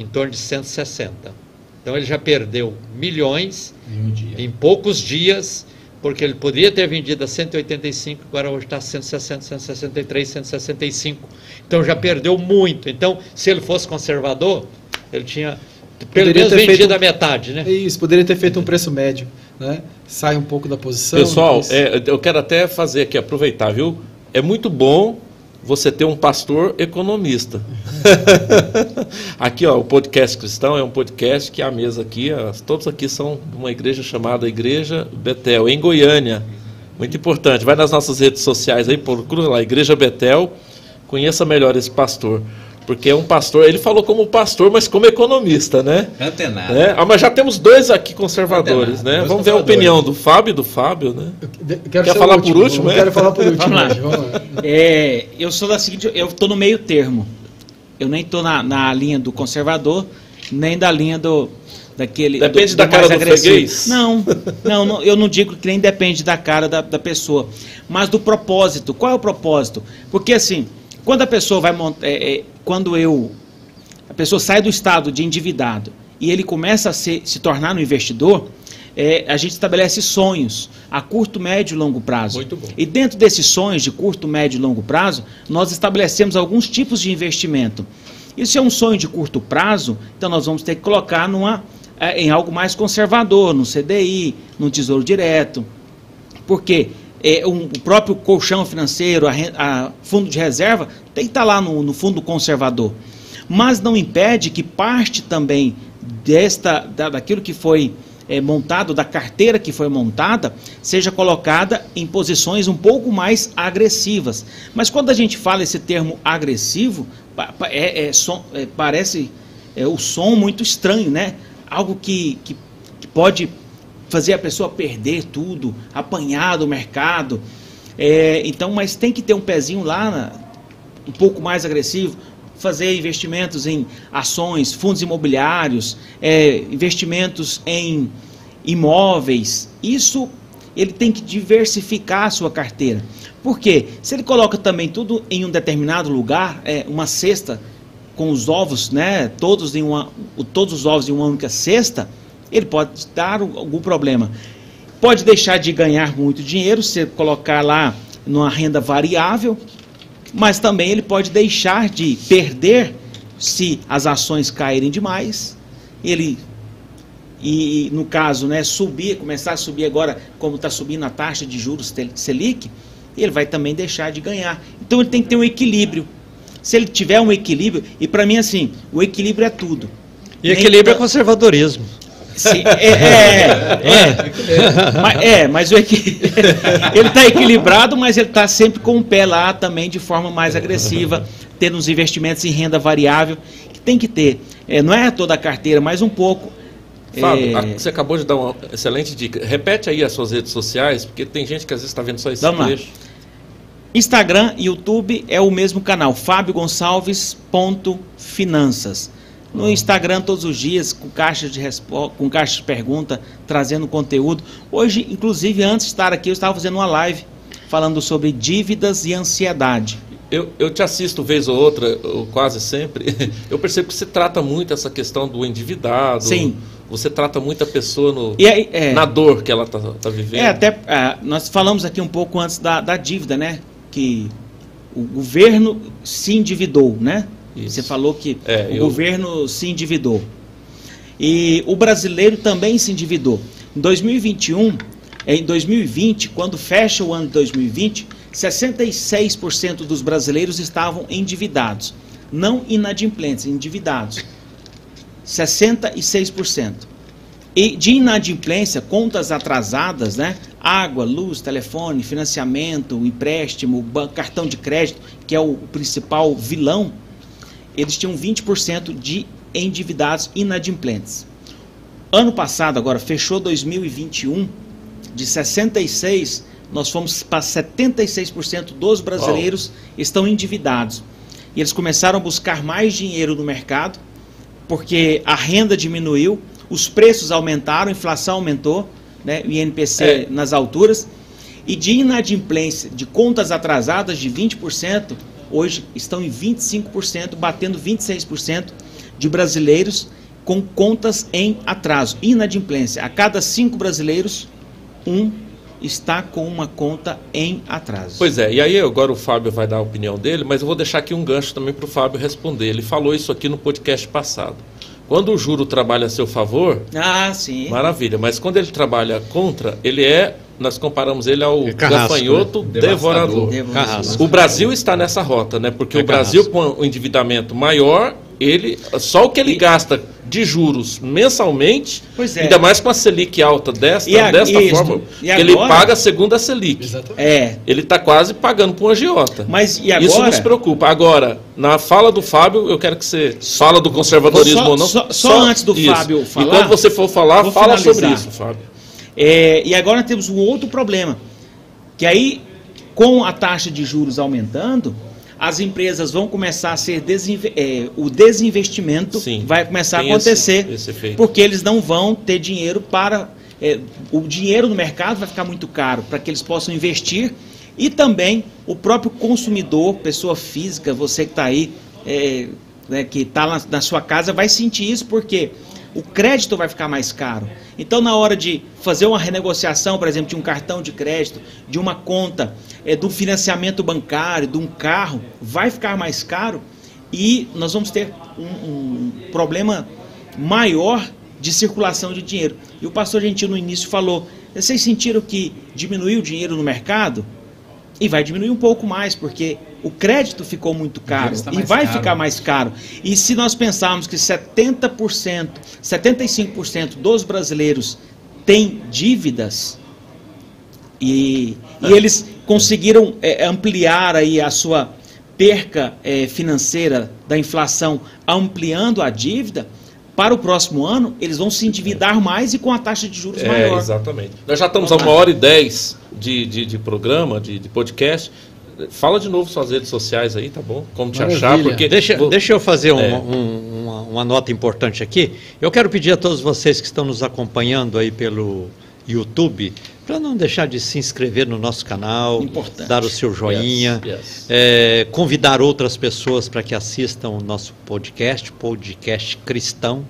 Em torno de 160. Então ele já perdeu milhões em, um em poucos dias, porque ele poderia ter vendido a 185, agora hoje está a 160, 163, 165. Então já perdeu muito. Então, se ele fosse conservador, ele tinha pelo poderia menos vendido feito, a metade, né? É isso, poderia ter feito um preço médio, né? Sai um pouco da posição. Pessoal, é, eu quero até fazer aqui, aproveitar, viu? É muito bom você ter um pastor economista. aqui, ó, o podcast cristão é um podcast que a mesa aqui, todos aqui são de uma igreja chamada Igreja Betel, em Goiânia. Muito importante. Vai nas nossas redes sociais aí, procura lá, Igreja Betel, conheça melhor esse pastor porque é um pastor, ele falou como pastor, mas como economista, né? Antenado. É, ah, mas já temos dois aqui conservadores, Antenado, né? Vamos ver a opinião do Fábio e do Fábio, né? Quer falar último, por último? Eu quero falar por último. Vamos lá. Vamos lá. É, eu sou da seguinte, eu estou no meio termo. Eu nem estou na, na linha do conservador, nem da linha do, daquele. Depende do, da cara do agressivo. freguês? Não, não, não, eu não digo que nem depende da cara da, da pessoa, mas do propósito. Qual é o propósito? Porque assim, quando a pessoa vai montar, é, é, quando eu, a pessoa sai do estado de endividado e ele começa a se, se tornar um investidor, é, a gente estabelece sonhos a curto, médio e longo prazo. Muito bom. E dentro desses sonhos de curto, médio e longo prazo, nós estabelecemos alguns tipos de investimento. Isso é um sonho de curto prazo, então nós vamos ter que colocar numa, é, em algo mais conservador, no CDI, no Tesouro Direto. Porque é, um, o próprio colchão financeiro, a, a, fundo de reserva, tem que estar tá lá no, no, fundo conservador. Mas não impede que parte também desta, da, daquilo que foi é, montado, da carteira que foi montada, seja colocada em posições um pouco mais agressivas. Mas quando a gente fala esse termo agressivo, é, é, som, é, parece é, o som muito estranho, né? Algo que, que, que pode fazer a pessoa perder tudo, apanhar do mercado. É, então, mas tem que ter um pezinho lá, na, um pouco mais agressivo, fazer investimentos em ações, fundos imobiliários, é, investimentos em imóveis. Isso ele tem que diversificar a sua carteira. Por quê? Se ele coloca também tudo em um determinado lugar, é, uma cesta com os ovos, né, todos, em uma, todos os ovos em uma única cesta, ele pode dar algum problema. Pode deixar de ganhar muito dinheiro se colocar lá numa renda variável, mas também ele pode deixar de perder se as ações caírem demais. Ele e no caso, né, subir, começar a subir agora, como está subindo a taxa de juros Selic, ele vai também deixar de ganhar. Então ele tem que ter um equilíbrio. Se ele tiver um equilíbrio, e para mim assim, o equilíbrio é tudo. E equilíbrio é conservadorismo. Sim, é, é, é, mas, é, mas o equi... ele está equilibrado, mas ele está sempre com o pé lá também de forma mais agressiva, tendo uns investimentos em renda variável, que tem que ter. É, não é toda a carteira, mas um pouco. Fábio, é... você acabou de dar uma excelente dica. Repete aí as suas redes sociais, porque tem gente que às vezes está vendo só esse Vamos trecho. Lá. Instagram e YouTube é o mesmo canal, Fábio Gonçalves Finanças no Instagram todos os dias, com caixas de, com caixas de pergunta, trazendo conteúdo. Hoje, inclusive, antes de estar aqui, eu estava fazendo uma live falando sobre dívidas e ansiedade. Eu, eu te assisto vez ou outra, ou quase sempre. Eu percebo que você trata muito essa questão do endividado. Sim. Você trata muito a pessoa no, aí, é, na dor que ela está tá vivendo. É, até é, nós falamos aqui um pouco antes da, da dívida, né? Que o governo se endividou, né? Isso. Você falou que é, o eu... governo se endividou. E o brasileiro também se endividou. Em 2021, em 2020, quando fecha o ano de 2020, 66% dos brasileiros estavam endividados. Não inadimplentes, endividados. 66%. E de inadimplência, contas atrasadas, né? Água, luz, telefone, financiamento, empréstimo, cartão de crédito, que é o principal vilão eles tinham 20% de endividados inadimplentes. Ano passado, agora, fechou 2021, de 66, nós fomos para 76% dos brasileiros oh. estão endividados. E eles começaram a buscar mais dinheiro no mercado, porque a renda diminuiu, os preços aumentaram, a inflação aumentou, né, o INPC é. nas alturas, e de inadimplência, de contas atrasadas de 20%, hoje estão em 25%, batendo 26% de brasileiros com contas em atraso, inadimplência. A cada cinco brasileiros, um está com uma conta em atraso. Pois é, e aí agora o Fábio vai dar a opinião dele, mas eu vou deixar aqui um gancho também para o Fábio responder. Ele falou isso aqui no podcast passado. Quando o juro trabalha a seu favor, ah, sim. maravilha, mas quando ele trabalha contra, ele é nós comparamos ele ao é carrasco, gafanhoto né? devorador. O Brasil está nessa rota, né? Porque é o Brasil carrasco. com o endividamento maior, ele só o que ele e, gasta de juros mensalmente, é. ainda mais com a Selic alta desta, a, desta isso, forma, ele paga segundo a Selic. Exatamente. É. Ele está quase pagando para um agiota. Mas e agora? Isso nos preocupa. Agora, na fala do Fábio, eu quero que você fala do conservadorismo só, ou não. Só, só, só antes do isso. Fábio falar. E quando você for falar, fala finalizar. sobre isso, Fábio. É, e agora temos um outro problema, que aí, com a taxa de juros aumentando, as empresas vão começar a ser desinve é, o desinvestimento Sim, vai começar a acontecer esse, esse porque eles não vão ter dinheiro para é, o dinheiro no mercado vai ficar muito caro para que eles possam investir e também o próprio consumidor pessoa física você que está aí é, né, que está na, na sua casa vai sentir isso porque o crédito vai ficar mais caro. Então, na hora de fazer uma renegociação, por exemplo, de um cartão de crédito, de uma conta, é, do financiamento bancário, de um carro, vai ficar mais caro e nós vamos ter um, um problema maior de circulação de dinheiro. E o pastor Gentil no início falou: vocês sentiram que diminuiu o dinheiro no mercado? E vai diminuir um pouco mais, porque o crédito ficou muito caro e vai caro. ficar mais caro. E se nós pensarmos que 70%, 75% dos brasileiros têm dívidas e, e é. eles conseguiram é, ampliar aí a sua perca é, financeira da inflação ampliando a dívida, para o próximo ano, eles vão se endividar mais e com a taxa de juros é, maior. Exatamente. Nós já estamos a uma hora e dez de, de, de programa, de, de podcast. Fala de novo suas redes sociais aí, tá bom? Como te Maravilha. achar, porque... Deixa, vou... deixa eu fazer um, é. um, uma, uma, nota importante aqui. Eu quero pedir a todos vocês que estão nos acompanhando aí pelo YouTube, para não deixar de se inscrever no nosso canal, Importante. dar o seu joinha, Yes, yes. é, convidar outras pessoas para que assistam o nosso podcast, podcast cristão,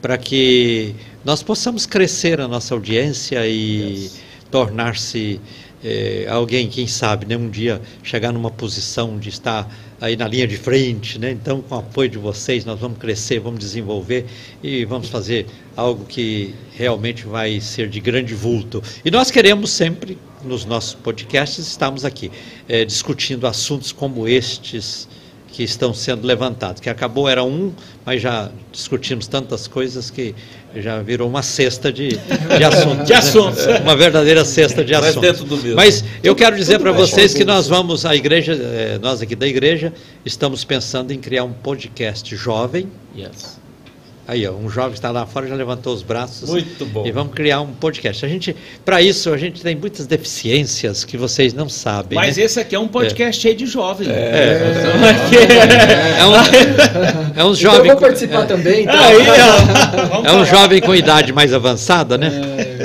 para que nós possamos crescer a nossa audiência e Yes. tornar-se é, alguém, quem sabe, né, um dia chegar numa posição de estar aí na linha de frente, né? Então, com o apoio de vocês, nós vamos crescer, vamos desenvolver e vamos fazer algo que realmente vai ser de grande vulto. E nós queremos sempre, nos nossos podcasts, estamos aqui eh, discutindo assuntos como estes que estão sendo levantados. Que acabou era um, mas já discutimos tantas coisas que já virou uma cesta de, de assuntos. De assuntos. Né? Uma verdadeira cesta de Mas assuntos. dentro do mesmo. Mas eu quero dizer para vocês que nós vamos, a igreja, eh, nós aqui da igreja, estamos pensando em criar um podcast jovem. Yes. Aí, ó, um jovem está lá fora, já levantou os braços. Muito bom. E vamos criar um podcast. A gente, para isso, a gente tem muitas deficiências que vocês não sabem. Mas né? esse aqui é um podcast cheio de jovem. é um, é um Então eu jovem. vou participar também. Então. Aí, ó. É um jovem com idade mais avançada, né?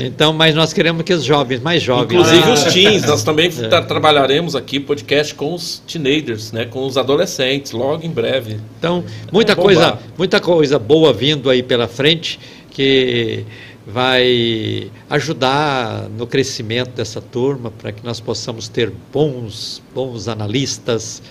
Então, mas nós queremos que os jovens, mais jovens. Inclusive né? os teens, nós também tra- trabalharemos aqui podcast com os teenagers, né, com os adolescentes, logo em breve. Então, muita É bombar. coisa, muita coisa boa vindo aí pela frente que vai ajudar no crescimento dessa turma para que nós possamos ter bons, bons analistas,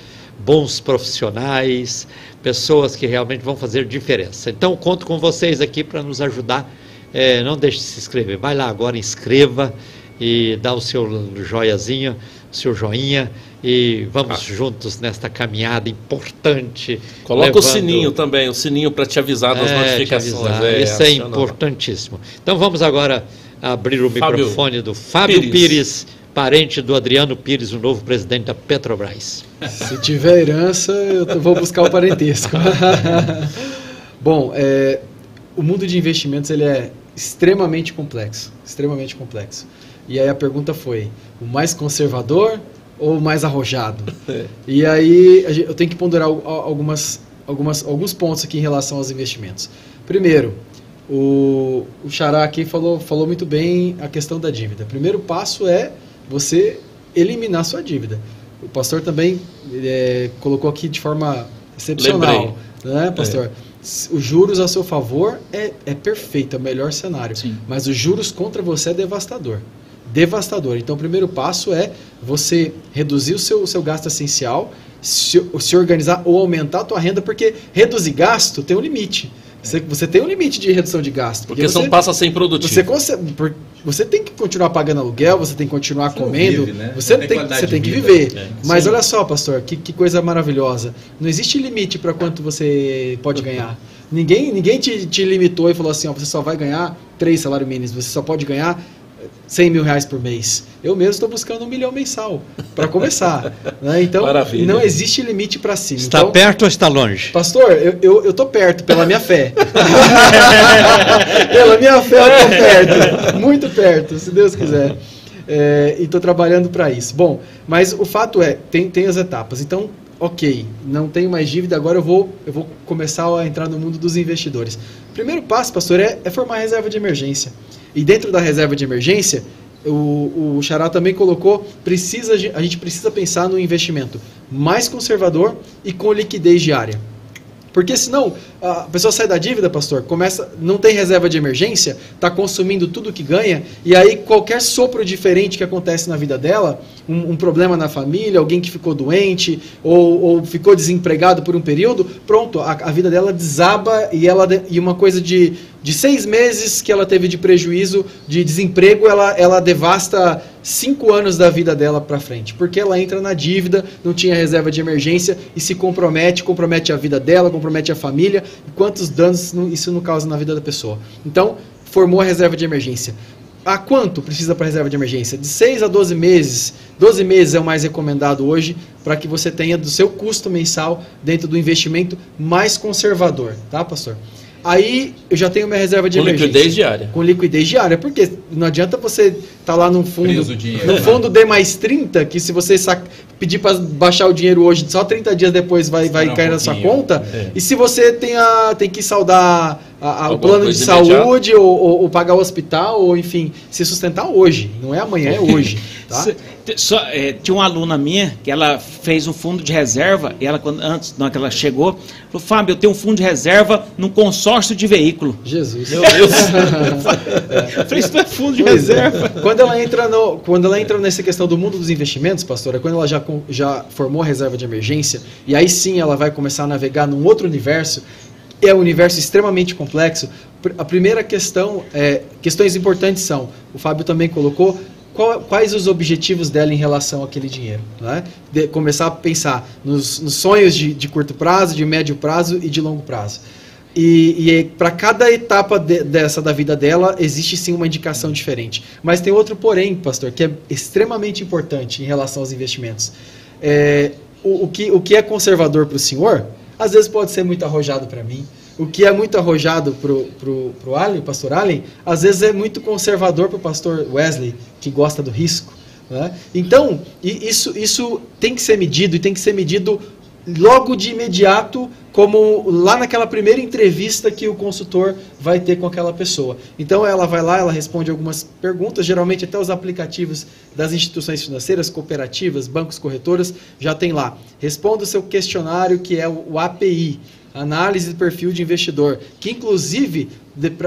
bons profissionais, pessoas que realmente vão fazer diferença. Então, conto com vocês aqui para nos ajudar. É, não deixe de se inscrever. Vai lá agora, inscreva e dá o seu joiazinho, o seu joinha e vamos juntos nesta caminhada importante. Coloca o levando- sininho também, o sininho para te avisar das é, notificações. avisar. Isso é importantíssimo. Então vamos agora abrir o Fábio microfone do Fábio Pires. Pires. parente do Adriano Pires, o novo presidente da Petrobras. Se tiver herança, eu vou buscar o parentesco. Bom, é, o mundo de investimentos ele é extremamente complexo, extremamente complexo. E aí a pergunta foi: o mais conservador ou o mais arrojado? E aí eu tenho que ponderar al- al- algumas, algumas, alguns pontos aqui em relação aos investimentos. Primeiro, o, o Xará aqui falou, falou muito bem a questão da dívida. Primeiro passo é você eliminar sua dívida. O pastor também é, colocou aqui de forma excepcional, né, pastor? S- Os juros a seu favor é, é perfeito, é o melhor cenário. Sim. Mas os juros contra você é devastador. Devastador. Então, o primeiro passo é você reduzir o seu, o seu gasto essencial, se, se organizar ou aumentar a tua renda, porque reduzir gasto tem um limite. Você, você tem um limite de redução de gasto. Porque você, senão passa a ser improdutivo. você, consegue, você tem que continuar pagando aluguel, você tem que continuar Você comendo, vive, né? você tem você tem que viver. É. Mas Sim. olha só, pastor, que, que coisa maravilhosa. Não existe limite para quanto você pode ganhar. Ninguém, ninguém te, te limitou e falou assim: ó, você só vai ganhar três salários mínimos, você só pode ganhar 100 mil reais por mês. Eu mesmo estou buscando um milhão mensal para começar. né? Então, Maravilha. não existe limite para cima. Está então, perto ou está longe? Pastor, eu, tô perto, pela minha fé. pela minha fé eu tô perto. Muito perto, se Deus quiser. É, e tô trabalhando para isso. Bom, mas o fato é, tem, tem as etapas. Então, ok, não tenho mais dívida, agora eu vou, eu vou começar a entrar no mundo dos investidores. Primeiro passo, pastor, é, é formar a reserva de emergência. E dentro da reserva de emergência, o, o Xará também colocou, precisa, a gente precisa pensar no investimento mais conservador e com liquidez diária. Porque senão a pessoa sai da dívida, pastor, começa, não tem reserva de emergência, está consumindo tudo que ganha, e aí qualquer sopro diferente que acontece na vida dela, um, um problema na família, alguém que ficou doente ou, ou ficou desempregado por um período, pronto, a, a vida dela desaba e ela e uma coisa de, de seis meses que ela teve de prejuízo de desemprego, ela, ela devasta cinco anos da vida dela para frente, porque ela entra na dívida, não tinha reserva de emergência e se compromete, compromete a vida dela, compromete a família, e quantos danos isso não causa na vida da pessoa. Então, formou a reserva de emergência. A quanto precisa para reserva de emergência? De 6 a 12 meses. 12 meses é o mais recomendado hoje para que você tenha do seu custo mensal dentro do investimento mais conservador, tá, pastor? Aí eu já tenho minha reserva de Com emergência. liquidez diária. Com liquidez diária, porque não adianta você estar tá lá num fundo, Preso o dinheiro, no né? fundo D mais 30, que se você sac- pedir para baixar o dinheiro hoje, só 30 dias depois vai, vai Espera um cair na sua conta. É. E se você tem, a, tem que saldar a, a, o plano de saúde, ou, ou, ou, pagar o hospital, ou enfim, se sustentar hoje. Não é amanhã, é hoje. Tá? Só, é, tinha uma aluna minha que ela fez um fundo de reserva, e ela, quando, antes não, que ela chegou, falou, Fábio, eu tenho um fundo de reserva num consórcio de veículo. Jesus. Meu Deus. Falei, isso não é fundo de pois é. reserva. É. Quando ela entra no, quando ela entra nessa questão do mundo dos investimentos, pastora, quando ela já, já formou a reserva de emergência, e aí sim ela vai começar a navegar num outro universo, é um universo extremamente complexo. A primeira questão, é, questões importantes são, o Fábio também colocou, qual, quais os objetivos dela em relação àquele dinheiro. Né? De, começar a pensar nos, nos sonhos de, de, curto prazo, de médio prazo e de longo prazo. E, e para cada etapa de, dessa da vida dela, existe sim uma indicação diferente. Mas tem outro porém, pastor, que é extremamente importante em relação aos investimentos. É, o, o, que, o que é conservador para o senhor às vezes pode ser muito arrojado para mim. O que é muito arrojado pro, pro, pro Allen, pastor Allen, às vezes é muito conservador para o pastor Wesley, que gosta do risco. Né? Então, isso, isso tem que ser medido e tem que ser medido logo de imediato, como lá naquela primeira entrevista que o consultor vai ter com aquela pessoa. Então ela vai lá, ela responde algumas perguntas, geralmente até os aplicativos das instituições financeiras, cooperativas, bancos, corretoras, já tem lá. Responda o seu questionário, que é o API, análise de perfil de investidor, que inclusive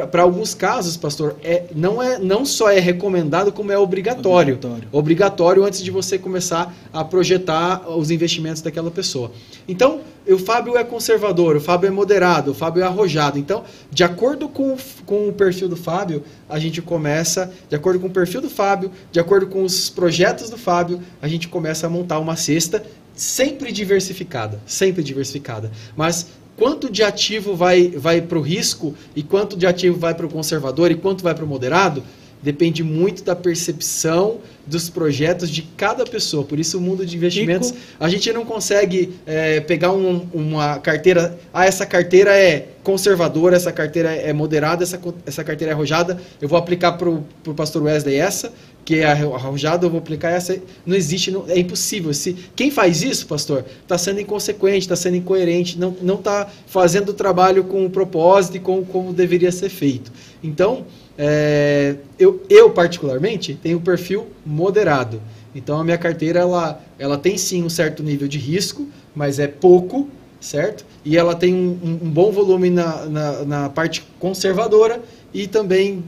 para alguns casos, pastor, é, não, é, não só é recomendado, como é obrigatório. obrigatório. Obrigatório antes de você começar a projetar os investimentos daquela pessoa. Então, o Fábio é conservador, o Fábio é moderado, o Fábio é arrojado. Então, de acordo com, com o perfil do Fábio, a gente começa, de acordo com o perfil do Fábio, de acordo com os projetos do Fábio, a gente começa a montar uma cesta sempre diversificada, sempre diversificada. Mas quanto de ativo vai, vai para o risco e quanto de ativo vai para o conservador e quanto vai para o moderado, depende muito da percepção dos projetos de cada pessoa. Por isso, o mundo de investimentos, a gente não consegue é, pegar um, uma carteira. Ah, essa carteira é conservadora, essa carteira é moderada, essa, essa carteira é arrojada. Eu vou aplicar para o pastor Wesley essa, que é arrojada, eu vou aplicar essa. Não existe, não, é impossível. Se Quem faz isso, pastor, está sendo inconsequente, está sendo incoerente, não está fazendo o trabalho com o propósito e com como deveria ser feito. Então, é, eu, eu, particularmente, tenho um perfil moderado. Então, a minha carteira, ela, ela tem sim um certo nível de risco, mas é pouco, certo? E ela tem um, um, bom volume na, na, na, parte conservadora e também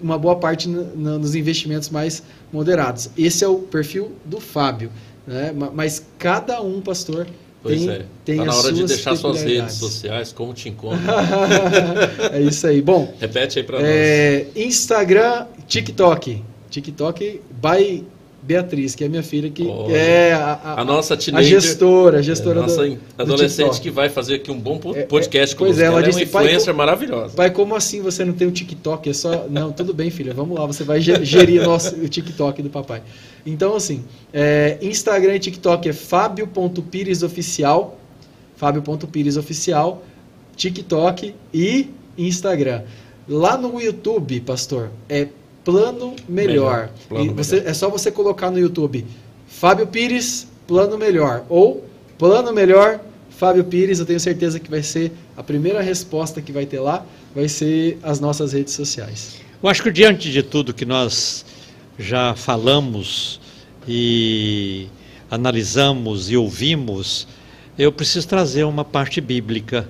uma boa parte na, nos investimentos mais moderados. Esse é o perfil do Fábio. Né? Mas cada um, pastor, Pois tem, é. Tem tá na hora de deixar suas redes sociais, como te encontra. é isso aí. Bom. Repete aí para é, nós. Instagram, TikTok. TikTok by Beatriz, que é minha filha, que oh, é a, a, a, nossa teenager, a gestora, a gestora é, nossa do, adolescente do que vai fazer aqui um bom é, é, podcast é, com você. Ela, ela disse, é uma influencer pai, maravilhosa. Pai, como assim você não tem o TikTok? É só não, tudo bem, filha, vamos lá, você vai gerir nosso, o TikTok do papai. Então, assim, é, Instagram e TikTok é fábio.piresoficial, fábio.piresoficial, TikTok e Instagram. Lá no YouTube, pastor, é Plano Melhor. melhor. Plano você, melhor. É só você colocar no YouTube Fábio Pires, Plano Melhor. Ou Plano Melhor, Fábio Pires. Eu tenho certeza que vai ser a primeira resposta que vai ter lá, vai ser as nossas redes sociais. Eu acho que diante de tudo que nós já falamos e analisamos e ouvimos, eu preciso trazer uma parte bíblica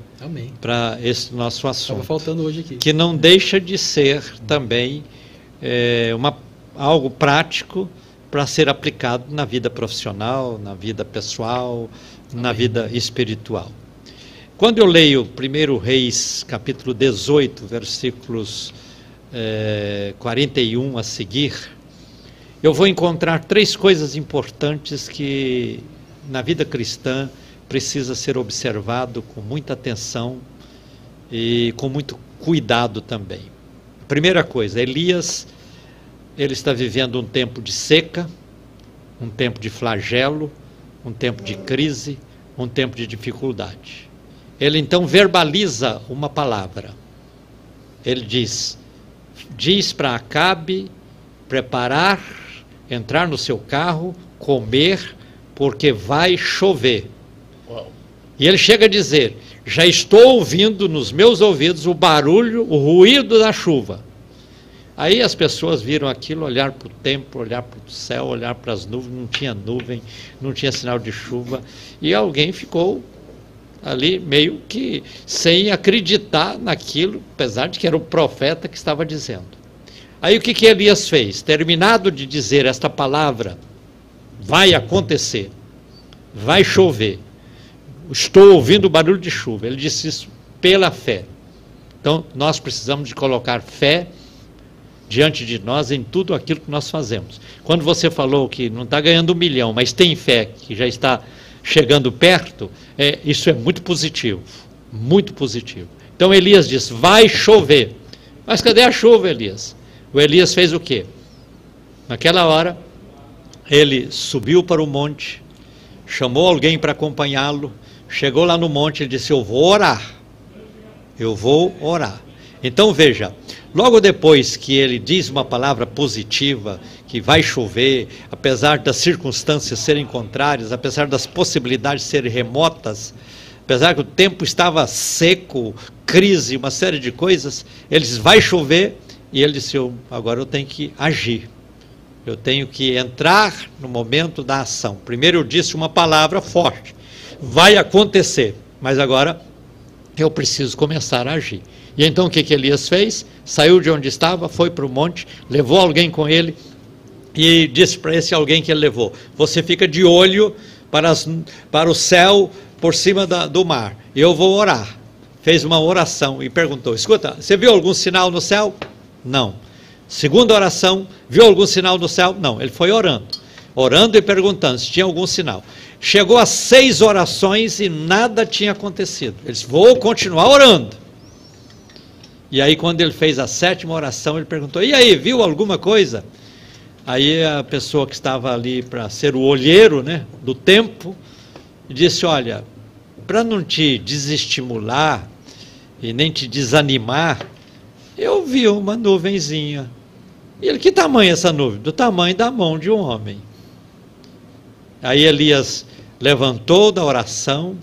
para esse nosso assunto. Estava faltando hoje aqui. Que não deixa de ser também é, uma, algo prático para ser aplicado na vida profissional, na vida pessoal, na vida espiritual. Quando eu leio 1 Reis, capítulo 18, versículos é, 41 a seguir, eu vou encontrar três coisas importantes que na vida cristã precisa ser observado com muita atenção e com muito cuidado também. Primeira coisa, Elias, ele está vivendo um tempo de seca, um tempo de flagelo, um tempo de crise, um tempo de dificuldade. Ele então verbaliza uma palavra. Ele diz: diz para Acabe preparar, entrar no seu carro, comer, porque vai chover. Uau. E ele chega a dizer: já estou ouvindo nos meus ouvidos o barulho, o ruído da chuva. Aí as pessoas viram aquilo, olhar para o tempo, olhar para o céu, olhar para as nuvens, não tinha nuvem, não tinha sinal de chuva, e alguém ficou ali meio que sem acreditar naquilo, apesar de que era o profeta que estava dizendo. Aí o que, que Elias fez? Terminado de dizer esta palavra, vai acontecer, vai chover. Estou ouvindo o barulho de chuva. Ele disse isso pela fé. Então, nós precisamos de colocar fé diante de nós em tudo aquilo que nós fazemos. Quando você falou que não está ganhando um milhão, mas tem fé que já está chegando perto, é, isso é muito positivo. Muito positivo. Então Elias diz: vai chover. Mas cadê a chuva, Elias? O Elias fez o quê? Naquela hora, ele subiu para o monte, chamou alguém para acompanhá-lo, chegou lá no monte e disse: Eu vou orar. Eu vou orar. Então veja, logo depois que ele diz uma palavra positiva, que vai chover, apesar das circunstâncias serem contrárias, apesar das possibilidades serem remotas, apesar que o tempo estava seco, crise, uma série de coisas, ele diz: vai chover, e ele disse: eu, agora eu tenho que agir. Eu tenho que entrar no momento da ação. Primeiro eu disse uma palavra forte. Vai acontecer, mas agora eu preciso começar a agir. E então o que, que Elias fez? Saiu de onde estava, foi para o monte, levou alguém com ele e disse para esse alguém que ele levou: Você fica de olho para, as, para o céu por cima da, do mar. Eu vou orar. Fez uma oração e perguntou: Escuta, você viu algum sinal no céu? Não. Segunda oração, viu algum sinal do céu? Não. Ele foi orando. Orando e perguntando se tinha algum sinal. Chegou a seis orações e nada tinha acontecido. Ele disse: Vou continuar orando. E aí, quando ele fez a sétima oração, ele perguntou: E aí, viu alguma coisa? Aí a pessoa que estava ali para ser o olheiro né, do tempo disse: Olha, para não te desestimular e nem te desanimar, eu vi uma nuvenzinha. E ele, que tamanho é essa nuvem? Do tamanho da mão de um homem. Aí Elias levantou da oração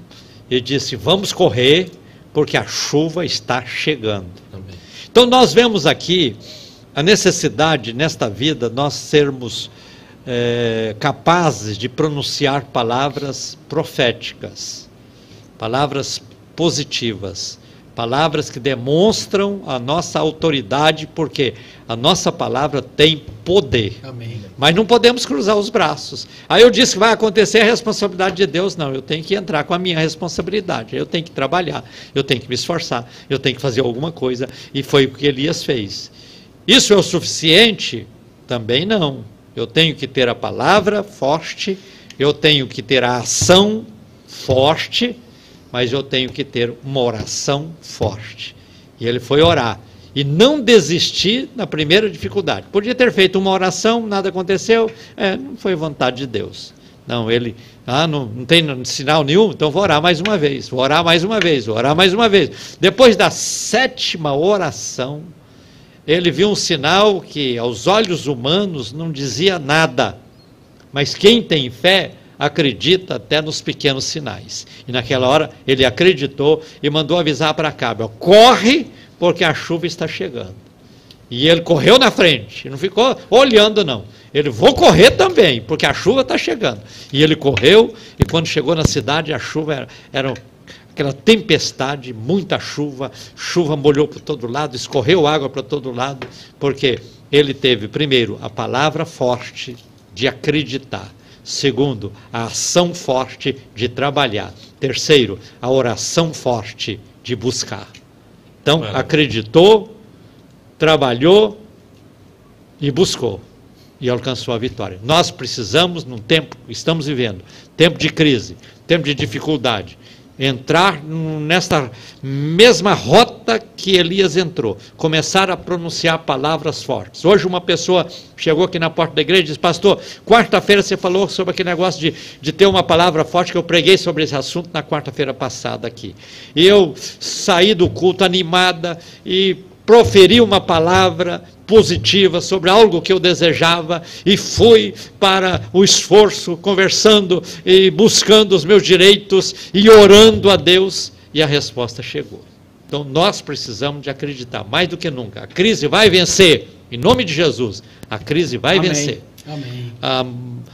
e disse: Vamos correr, porque a chuva está chegando. Amém. Então nós vemos aqui a necessidade nesta vida nós sermos é, capazes de pronunciar palavras proféticas, palavras positivas Palavras que demonstram a nossa autoridade, porque a nossa palavra tem poder. Amém. Mas não podemos cruzar os braços. Aí eu disse que vai acontecer a responsabilidade de Deus. Não, eu tenho que entrar com a minha responsabilidade. Eu tenho que trabalhar, eu tenho que me esforçar, eu tenho que fazer alguma coisa. E foi o que Elias fez. Isso é o suficiente? Também não. Eu tenho que ter a palavra forte, eu tenho que ter a ação forte mas eu tenho que ter uma oração forte. E ele foi orar. E não desistir na primeira dificuldade. Podia ter feito uma oração, nada aconteceu, é, não foi vontade de Deus. Não, ele, ah, não, não tem sinal nenhum, então vou orar mais uma vez, vou orar mais uma vez, vou orar mais uma vez. Depois da sétima oração, ele viu um sinal que aos olhos humanos não dizia nada. Mas quem tem fé acredita até nos pequenos sinais. E naquela hora ele acreditou e mandou avisar para Acabe: corre, porque a chuva está chegando. E ele correu na frente, não ficou olhando, não. Ele, vou correr também, porque a chuva está chegando. E ele correu, e quando chegou na cidade, a chuva era, era aquela tempestade, muita chuva, chuva molhou para todo lado, escorreu água para todo lado, porque ele teve, primeiro, a palavra forte de acreditar. Segundo, a ação forte de trabalhar. Terceiro, a oração forte de buscar. Então, acreditou, trabalhou e buscou e alcançou a vitória. Nós precisamos, num tempo, estamos vivendo, tempo de crise, tempo de dificuldade, entrar nesta mesma rota que Elias entrou, começar a pronunciar palavras fortes. Hoje uma pessoa chegou aqui na porta da igreja e disse, pastor, quarta-feira você falou sobre aquele negócio de, de ter uma palavra forte, que eu preguei sobre esse assunto na quarta-feira passada aqui. E eu saí do culto animada e proferi uma palavra positiva sobre algo que eu desejava e fui para o esforço, conversando e buscando os meus direitos e orando a Deus. e a resposta chegou. Então nós precisamos de acreditar mais do que nunca. A crise vai vencer, em nome de Jesus. A crise vai Amém. vencer. Amém. A,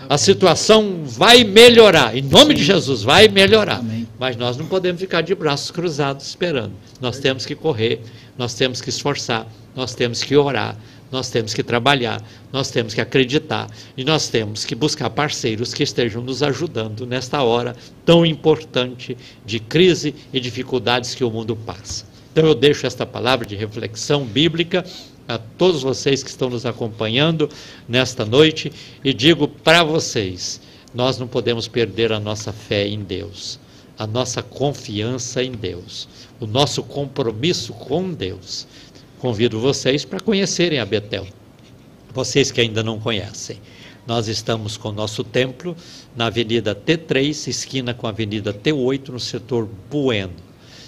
a situação vai melhorar, em nome Sim. de Jesus, vai melhorar. Amém. Mas nós não podemos ficar de braços cruzados esperando. Nós temos que correr, nós temos que esforçar, nós temos que orar, nós temos que trabalhar, nós temos que acreditar e nós temos que buscar parceiros que estejam nos ajudando nesta hora tão importante de crise e dificuldades que o mundo passa. Então eu deixo esta palavra de reflexão bíblica a todos vocês que estão nos acompanhando nesta noite e digo para vocês: nós não podemos perder a nossa fé em Deus, a nossa confiança em Deus, o nosso compromisso com Deus. Convido vocês para conhecerem a Betel. Vocês que ainda não conhecem. Nós estamos com o nosso templo na Avenida T3, esquina com a Avenida T8, no setor Bueno.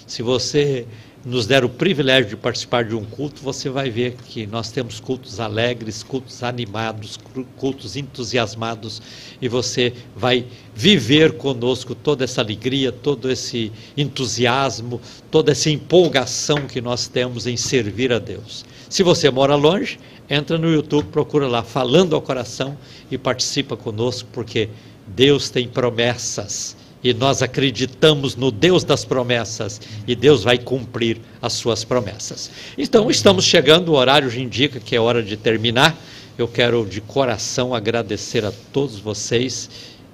Se você nos der o privilégio de participar de um culto, você vai ver que nós temos cultos alegres, cultos animados, cultos entusiasmados, e você vai viver conosco toda essa alegria, todo esse entusiasmo, toda essa empolgação que nós temos em servir a Deus. Se você mora longe, entra no YouTube, procura lá Falando ao Coração e participa conosco, porque Deus tem promessas e nós acreditamos no Deus das promessas e Deus vai cumprir as suas promessas. Então, estamos chegando, o horário já indica que é hora de terminar. Eu quero de coração agradecer a todos vocês,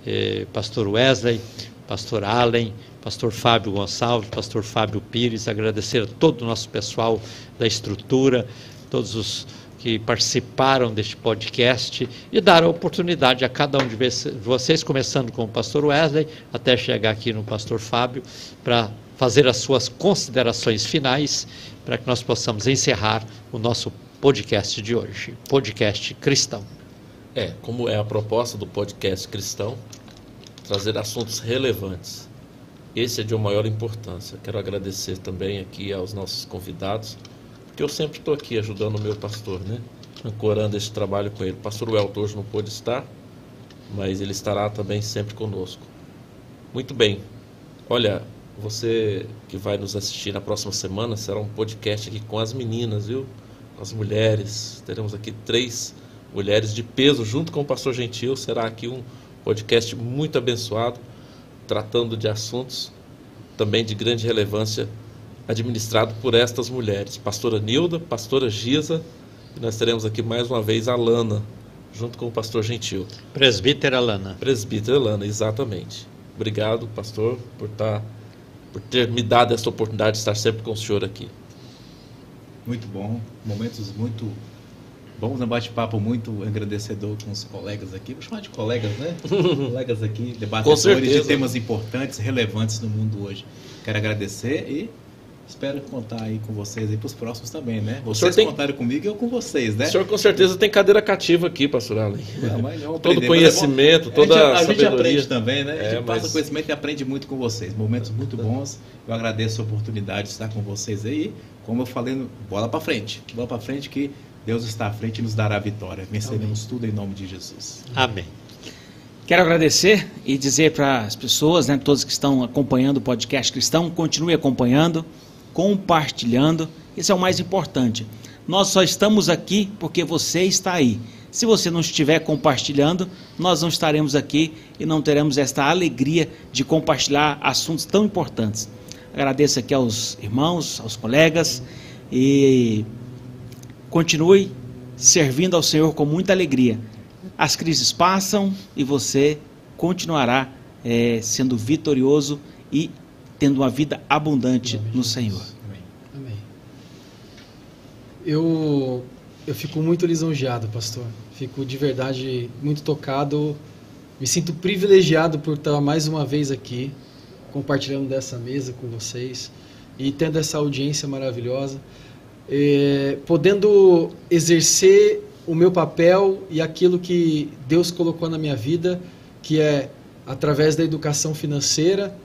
eh, Pastor Wesley, Pastor Allen, Pastor Fábio Gonçalves, Pastor Fábio Pires, agradecer a todo o nosso pessoal da estrutura, todos os que participaram deste podcast e dar a oportunidade a cada um de vocês, começando com o pastor Wesley, até chegar aqui no pastor Fábio, para fazer as suas considerações finais, para que nós possamos encerrar o nosso podcast de hoje, podcast cristão. É, como é a proposta do podcast cristão, trazer assuntos relevantes. Esse é de uma maior importância. Quero agradecer também aqui aos nossos convidados eu sempre estou aqui ajudando o meu pastor, né? Ancorando esse trabalho com ele. O pastor Welto hoje não pôde estar, mas ele estará também sempre conosco. Muito bem. Olha, você que vai nos assistir na próxima semana, será um podcast aqui com as meninas, viu? As mulheres. Teremos aqui três mulheres de peso junto com o pastor Gentil. Será aqui um podcast muito abençoado, tratando de assuntos também de grande relevância administrado por estas mulheres, pastora Nilda, pastora Giza, e nós teremos aqui mais uma vez a Lana, junto com o pastor Gentil. Presbítera Lana. Presbítera Lana, exatamente. Obrigado, pastor, por, estar, tá, por ter me dado essa oportunidade de estar sempre com o senhor aqui. Muito bom, momentos muito bons, um bate-papo muito engrandecedor com os colegas aqui. Vou chamar de colegas, né? colegas aqui, debatedores de temas importantes, relevantes no mundo hoje. Quero agradecer e Espero contar aí com vocês aí para os próximos também, né? Vocês tem... contaram comigo e eu com vocês, né? O senhor com certeza tem cadeira cativa aqui, pastor Allen. Não, Todo é conhecimento, é toda a, gente, a gente aprende também, né? A gente é, passa mas... conhecimento e aprende muito com vocês. Momentos muito bons. Eu agradeço a oportunidade de estar com vocês aí. Como eu falei, bola para frente. Bola para frente que Deus está à frente e nos dará a vitória. Venceremos Amém. tudo em nome de Jesus. Amém. Quero agradecer e dizer para as pessoas, né, todos que estão acompanhando o podcast cristão, continue acompanhando compartilhando. Isso é o mais importante. Nós só estamos aqui porque você está aí. Se você não estiver compartilhando, nós não estaremos aqui e não teremos esta alegria de compartilhar assuntos tão importantes. Agradeço aqui aos irmãos, aos colegas e continue servindo ao Senhor com muita alegria. As crises passam e você continuará é, sendo vitorioso e tendo uma vida abundante no Senhor. Amém. Eu, eu fico muito lisonjeado, pastor. Fico de verdade muito tocado. Me sinto privilegiado por estar mais uma vez aqui, compartilhando dessa mesa com vocês e tendo essa audiência maravilhosa, é, podendo exercer o meu papel e aquilo que Deus colocou na minha vida, que é através da educação financeira,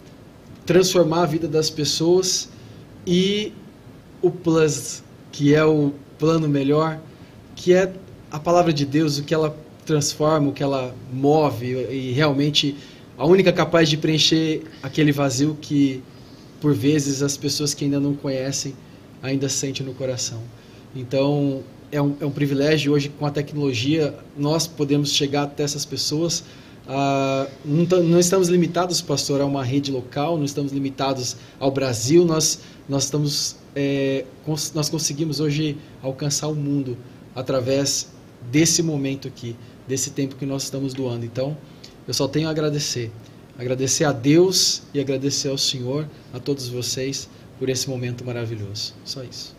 transformar a vida das pessoas e o plus, que é o plano melhor, que é a palavra de Deus, o que ela transforma, o que ela move e realmente a única capaz de preencher aquele vazio que por vezes as pessoas que ainda não conhecem ainda sentem no coração. Então é um, é um privilégio hoje com a tecnologia nós podemos chegar até essas pessoas. Ah, não, não, estamos limitados, pastor, a uma rede local, não estamos limitados ao Brasil, nós, nós, estamos, é, cons nós conseguimos hoje alcançar o mundo através desse momento aqui, desse tempo que nós estamos doando. Então, eu só tenho a agradecer. Agradecer a Deus e agradecer ao Senhor, a todos vocês, por esse momento maravilhoso. Só isso.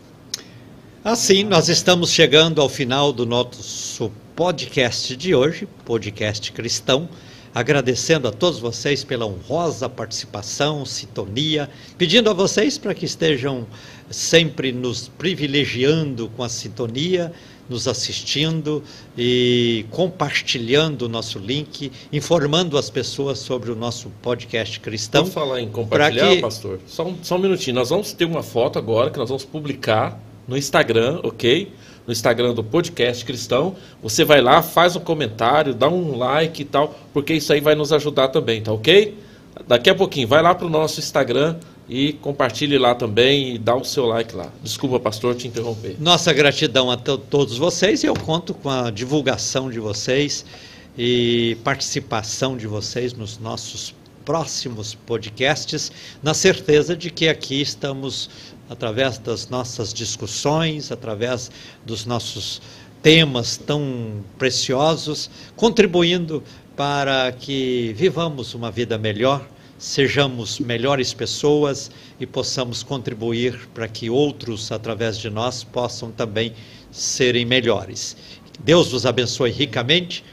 Assim, nós estamos chegando ao final do nosso podcast de hoje, podcast cristão, agradecendo a todos vocês pela honrosa participação, sintonia, pedindo a vocês para que estejam sempre nos privilegiando com a sintonia, nos assistindo e compartilhando o nosso link, informando as pessoas sobre o nosso podcast cristão. Vamos falar em compartilhar, que... pastor? Só um, só um minutinho. Nós vamos ter uma foto agora que nós vamos publicar no Instagram, ok? No Instagram do Podcast Cristão. Você vai lá, faz um comentário, dá um like e tal, porque isso aí vai nos ajudar também, tá ok? Daqui a pouquinho, vai lá para o nosso Instagram e compartilhe lá também e dá o seu like lá. Desculpa, pastor, te interromper. Nossa gratidão a todos vocês e eu conto com a divulgação de vocês e participação de vocês nos nossos próximos podcasts, na certeza de que aqui estamos através das nossas discussões, através dos nossos temas tão preciosos, contribuindo para que vivamos uma vida melhor, sejamos melhores pessoas e possamos contribuir para que outros, através de nós, possam também serem melhores. Deus vos abençoe ricamente.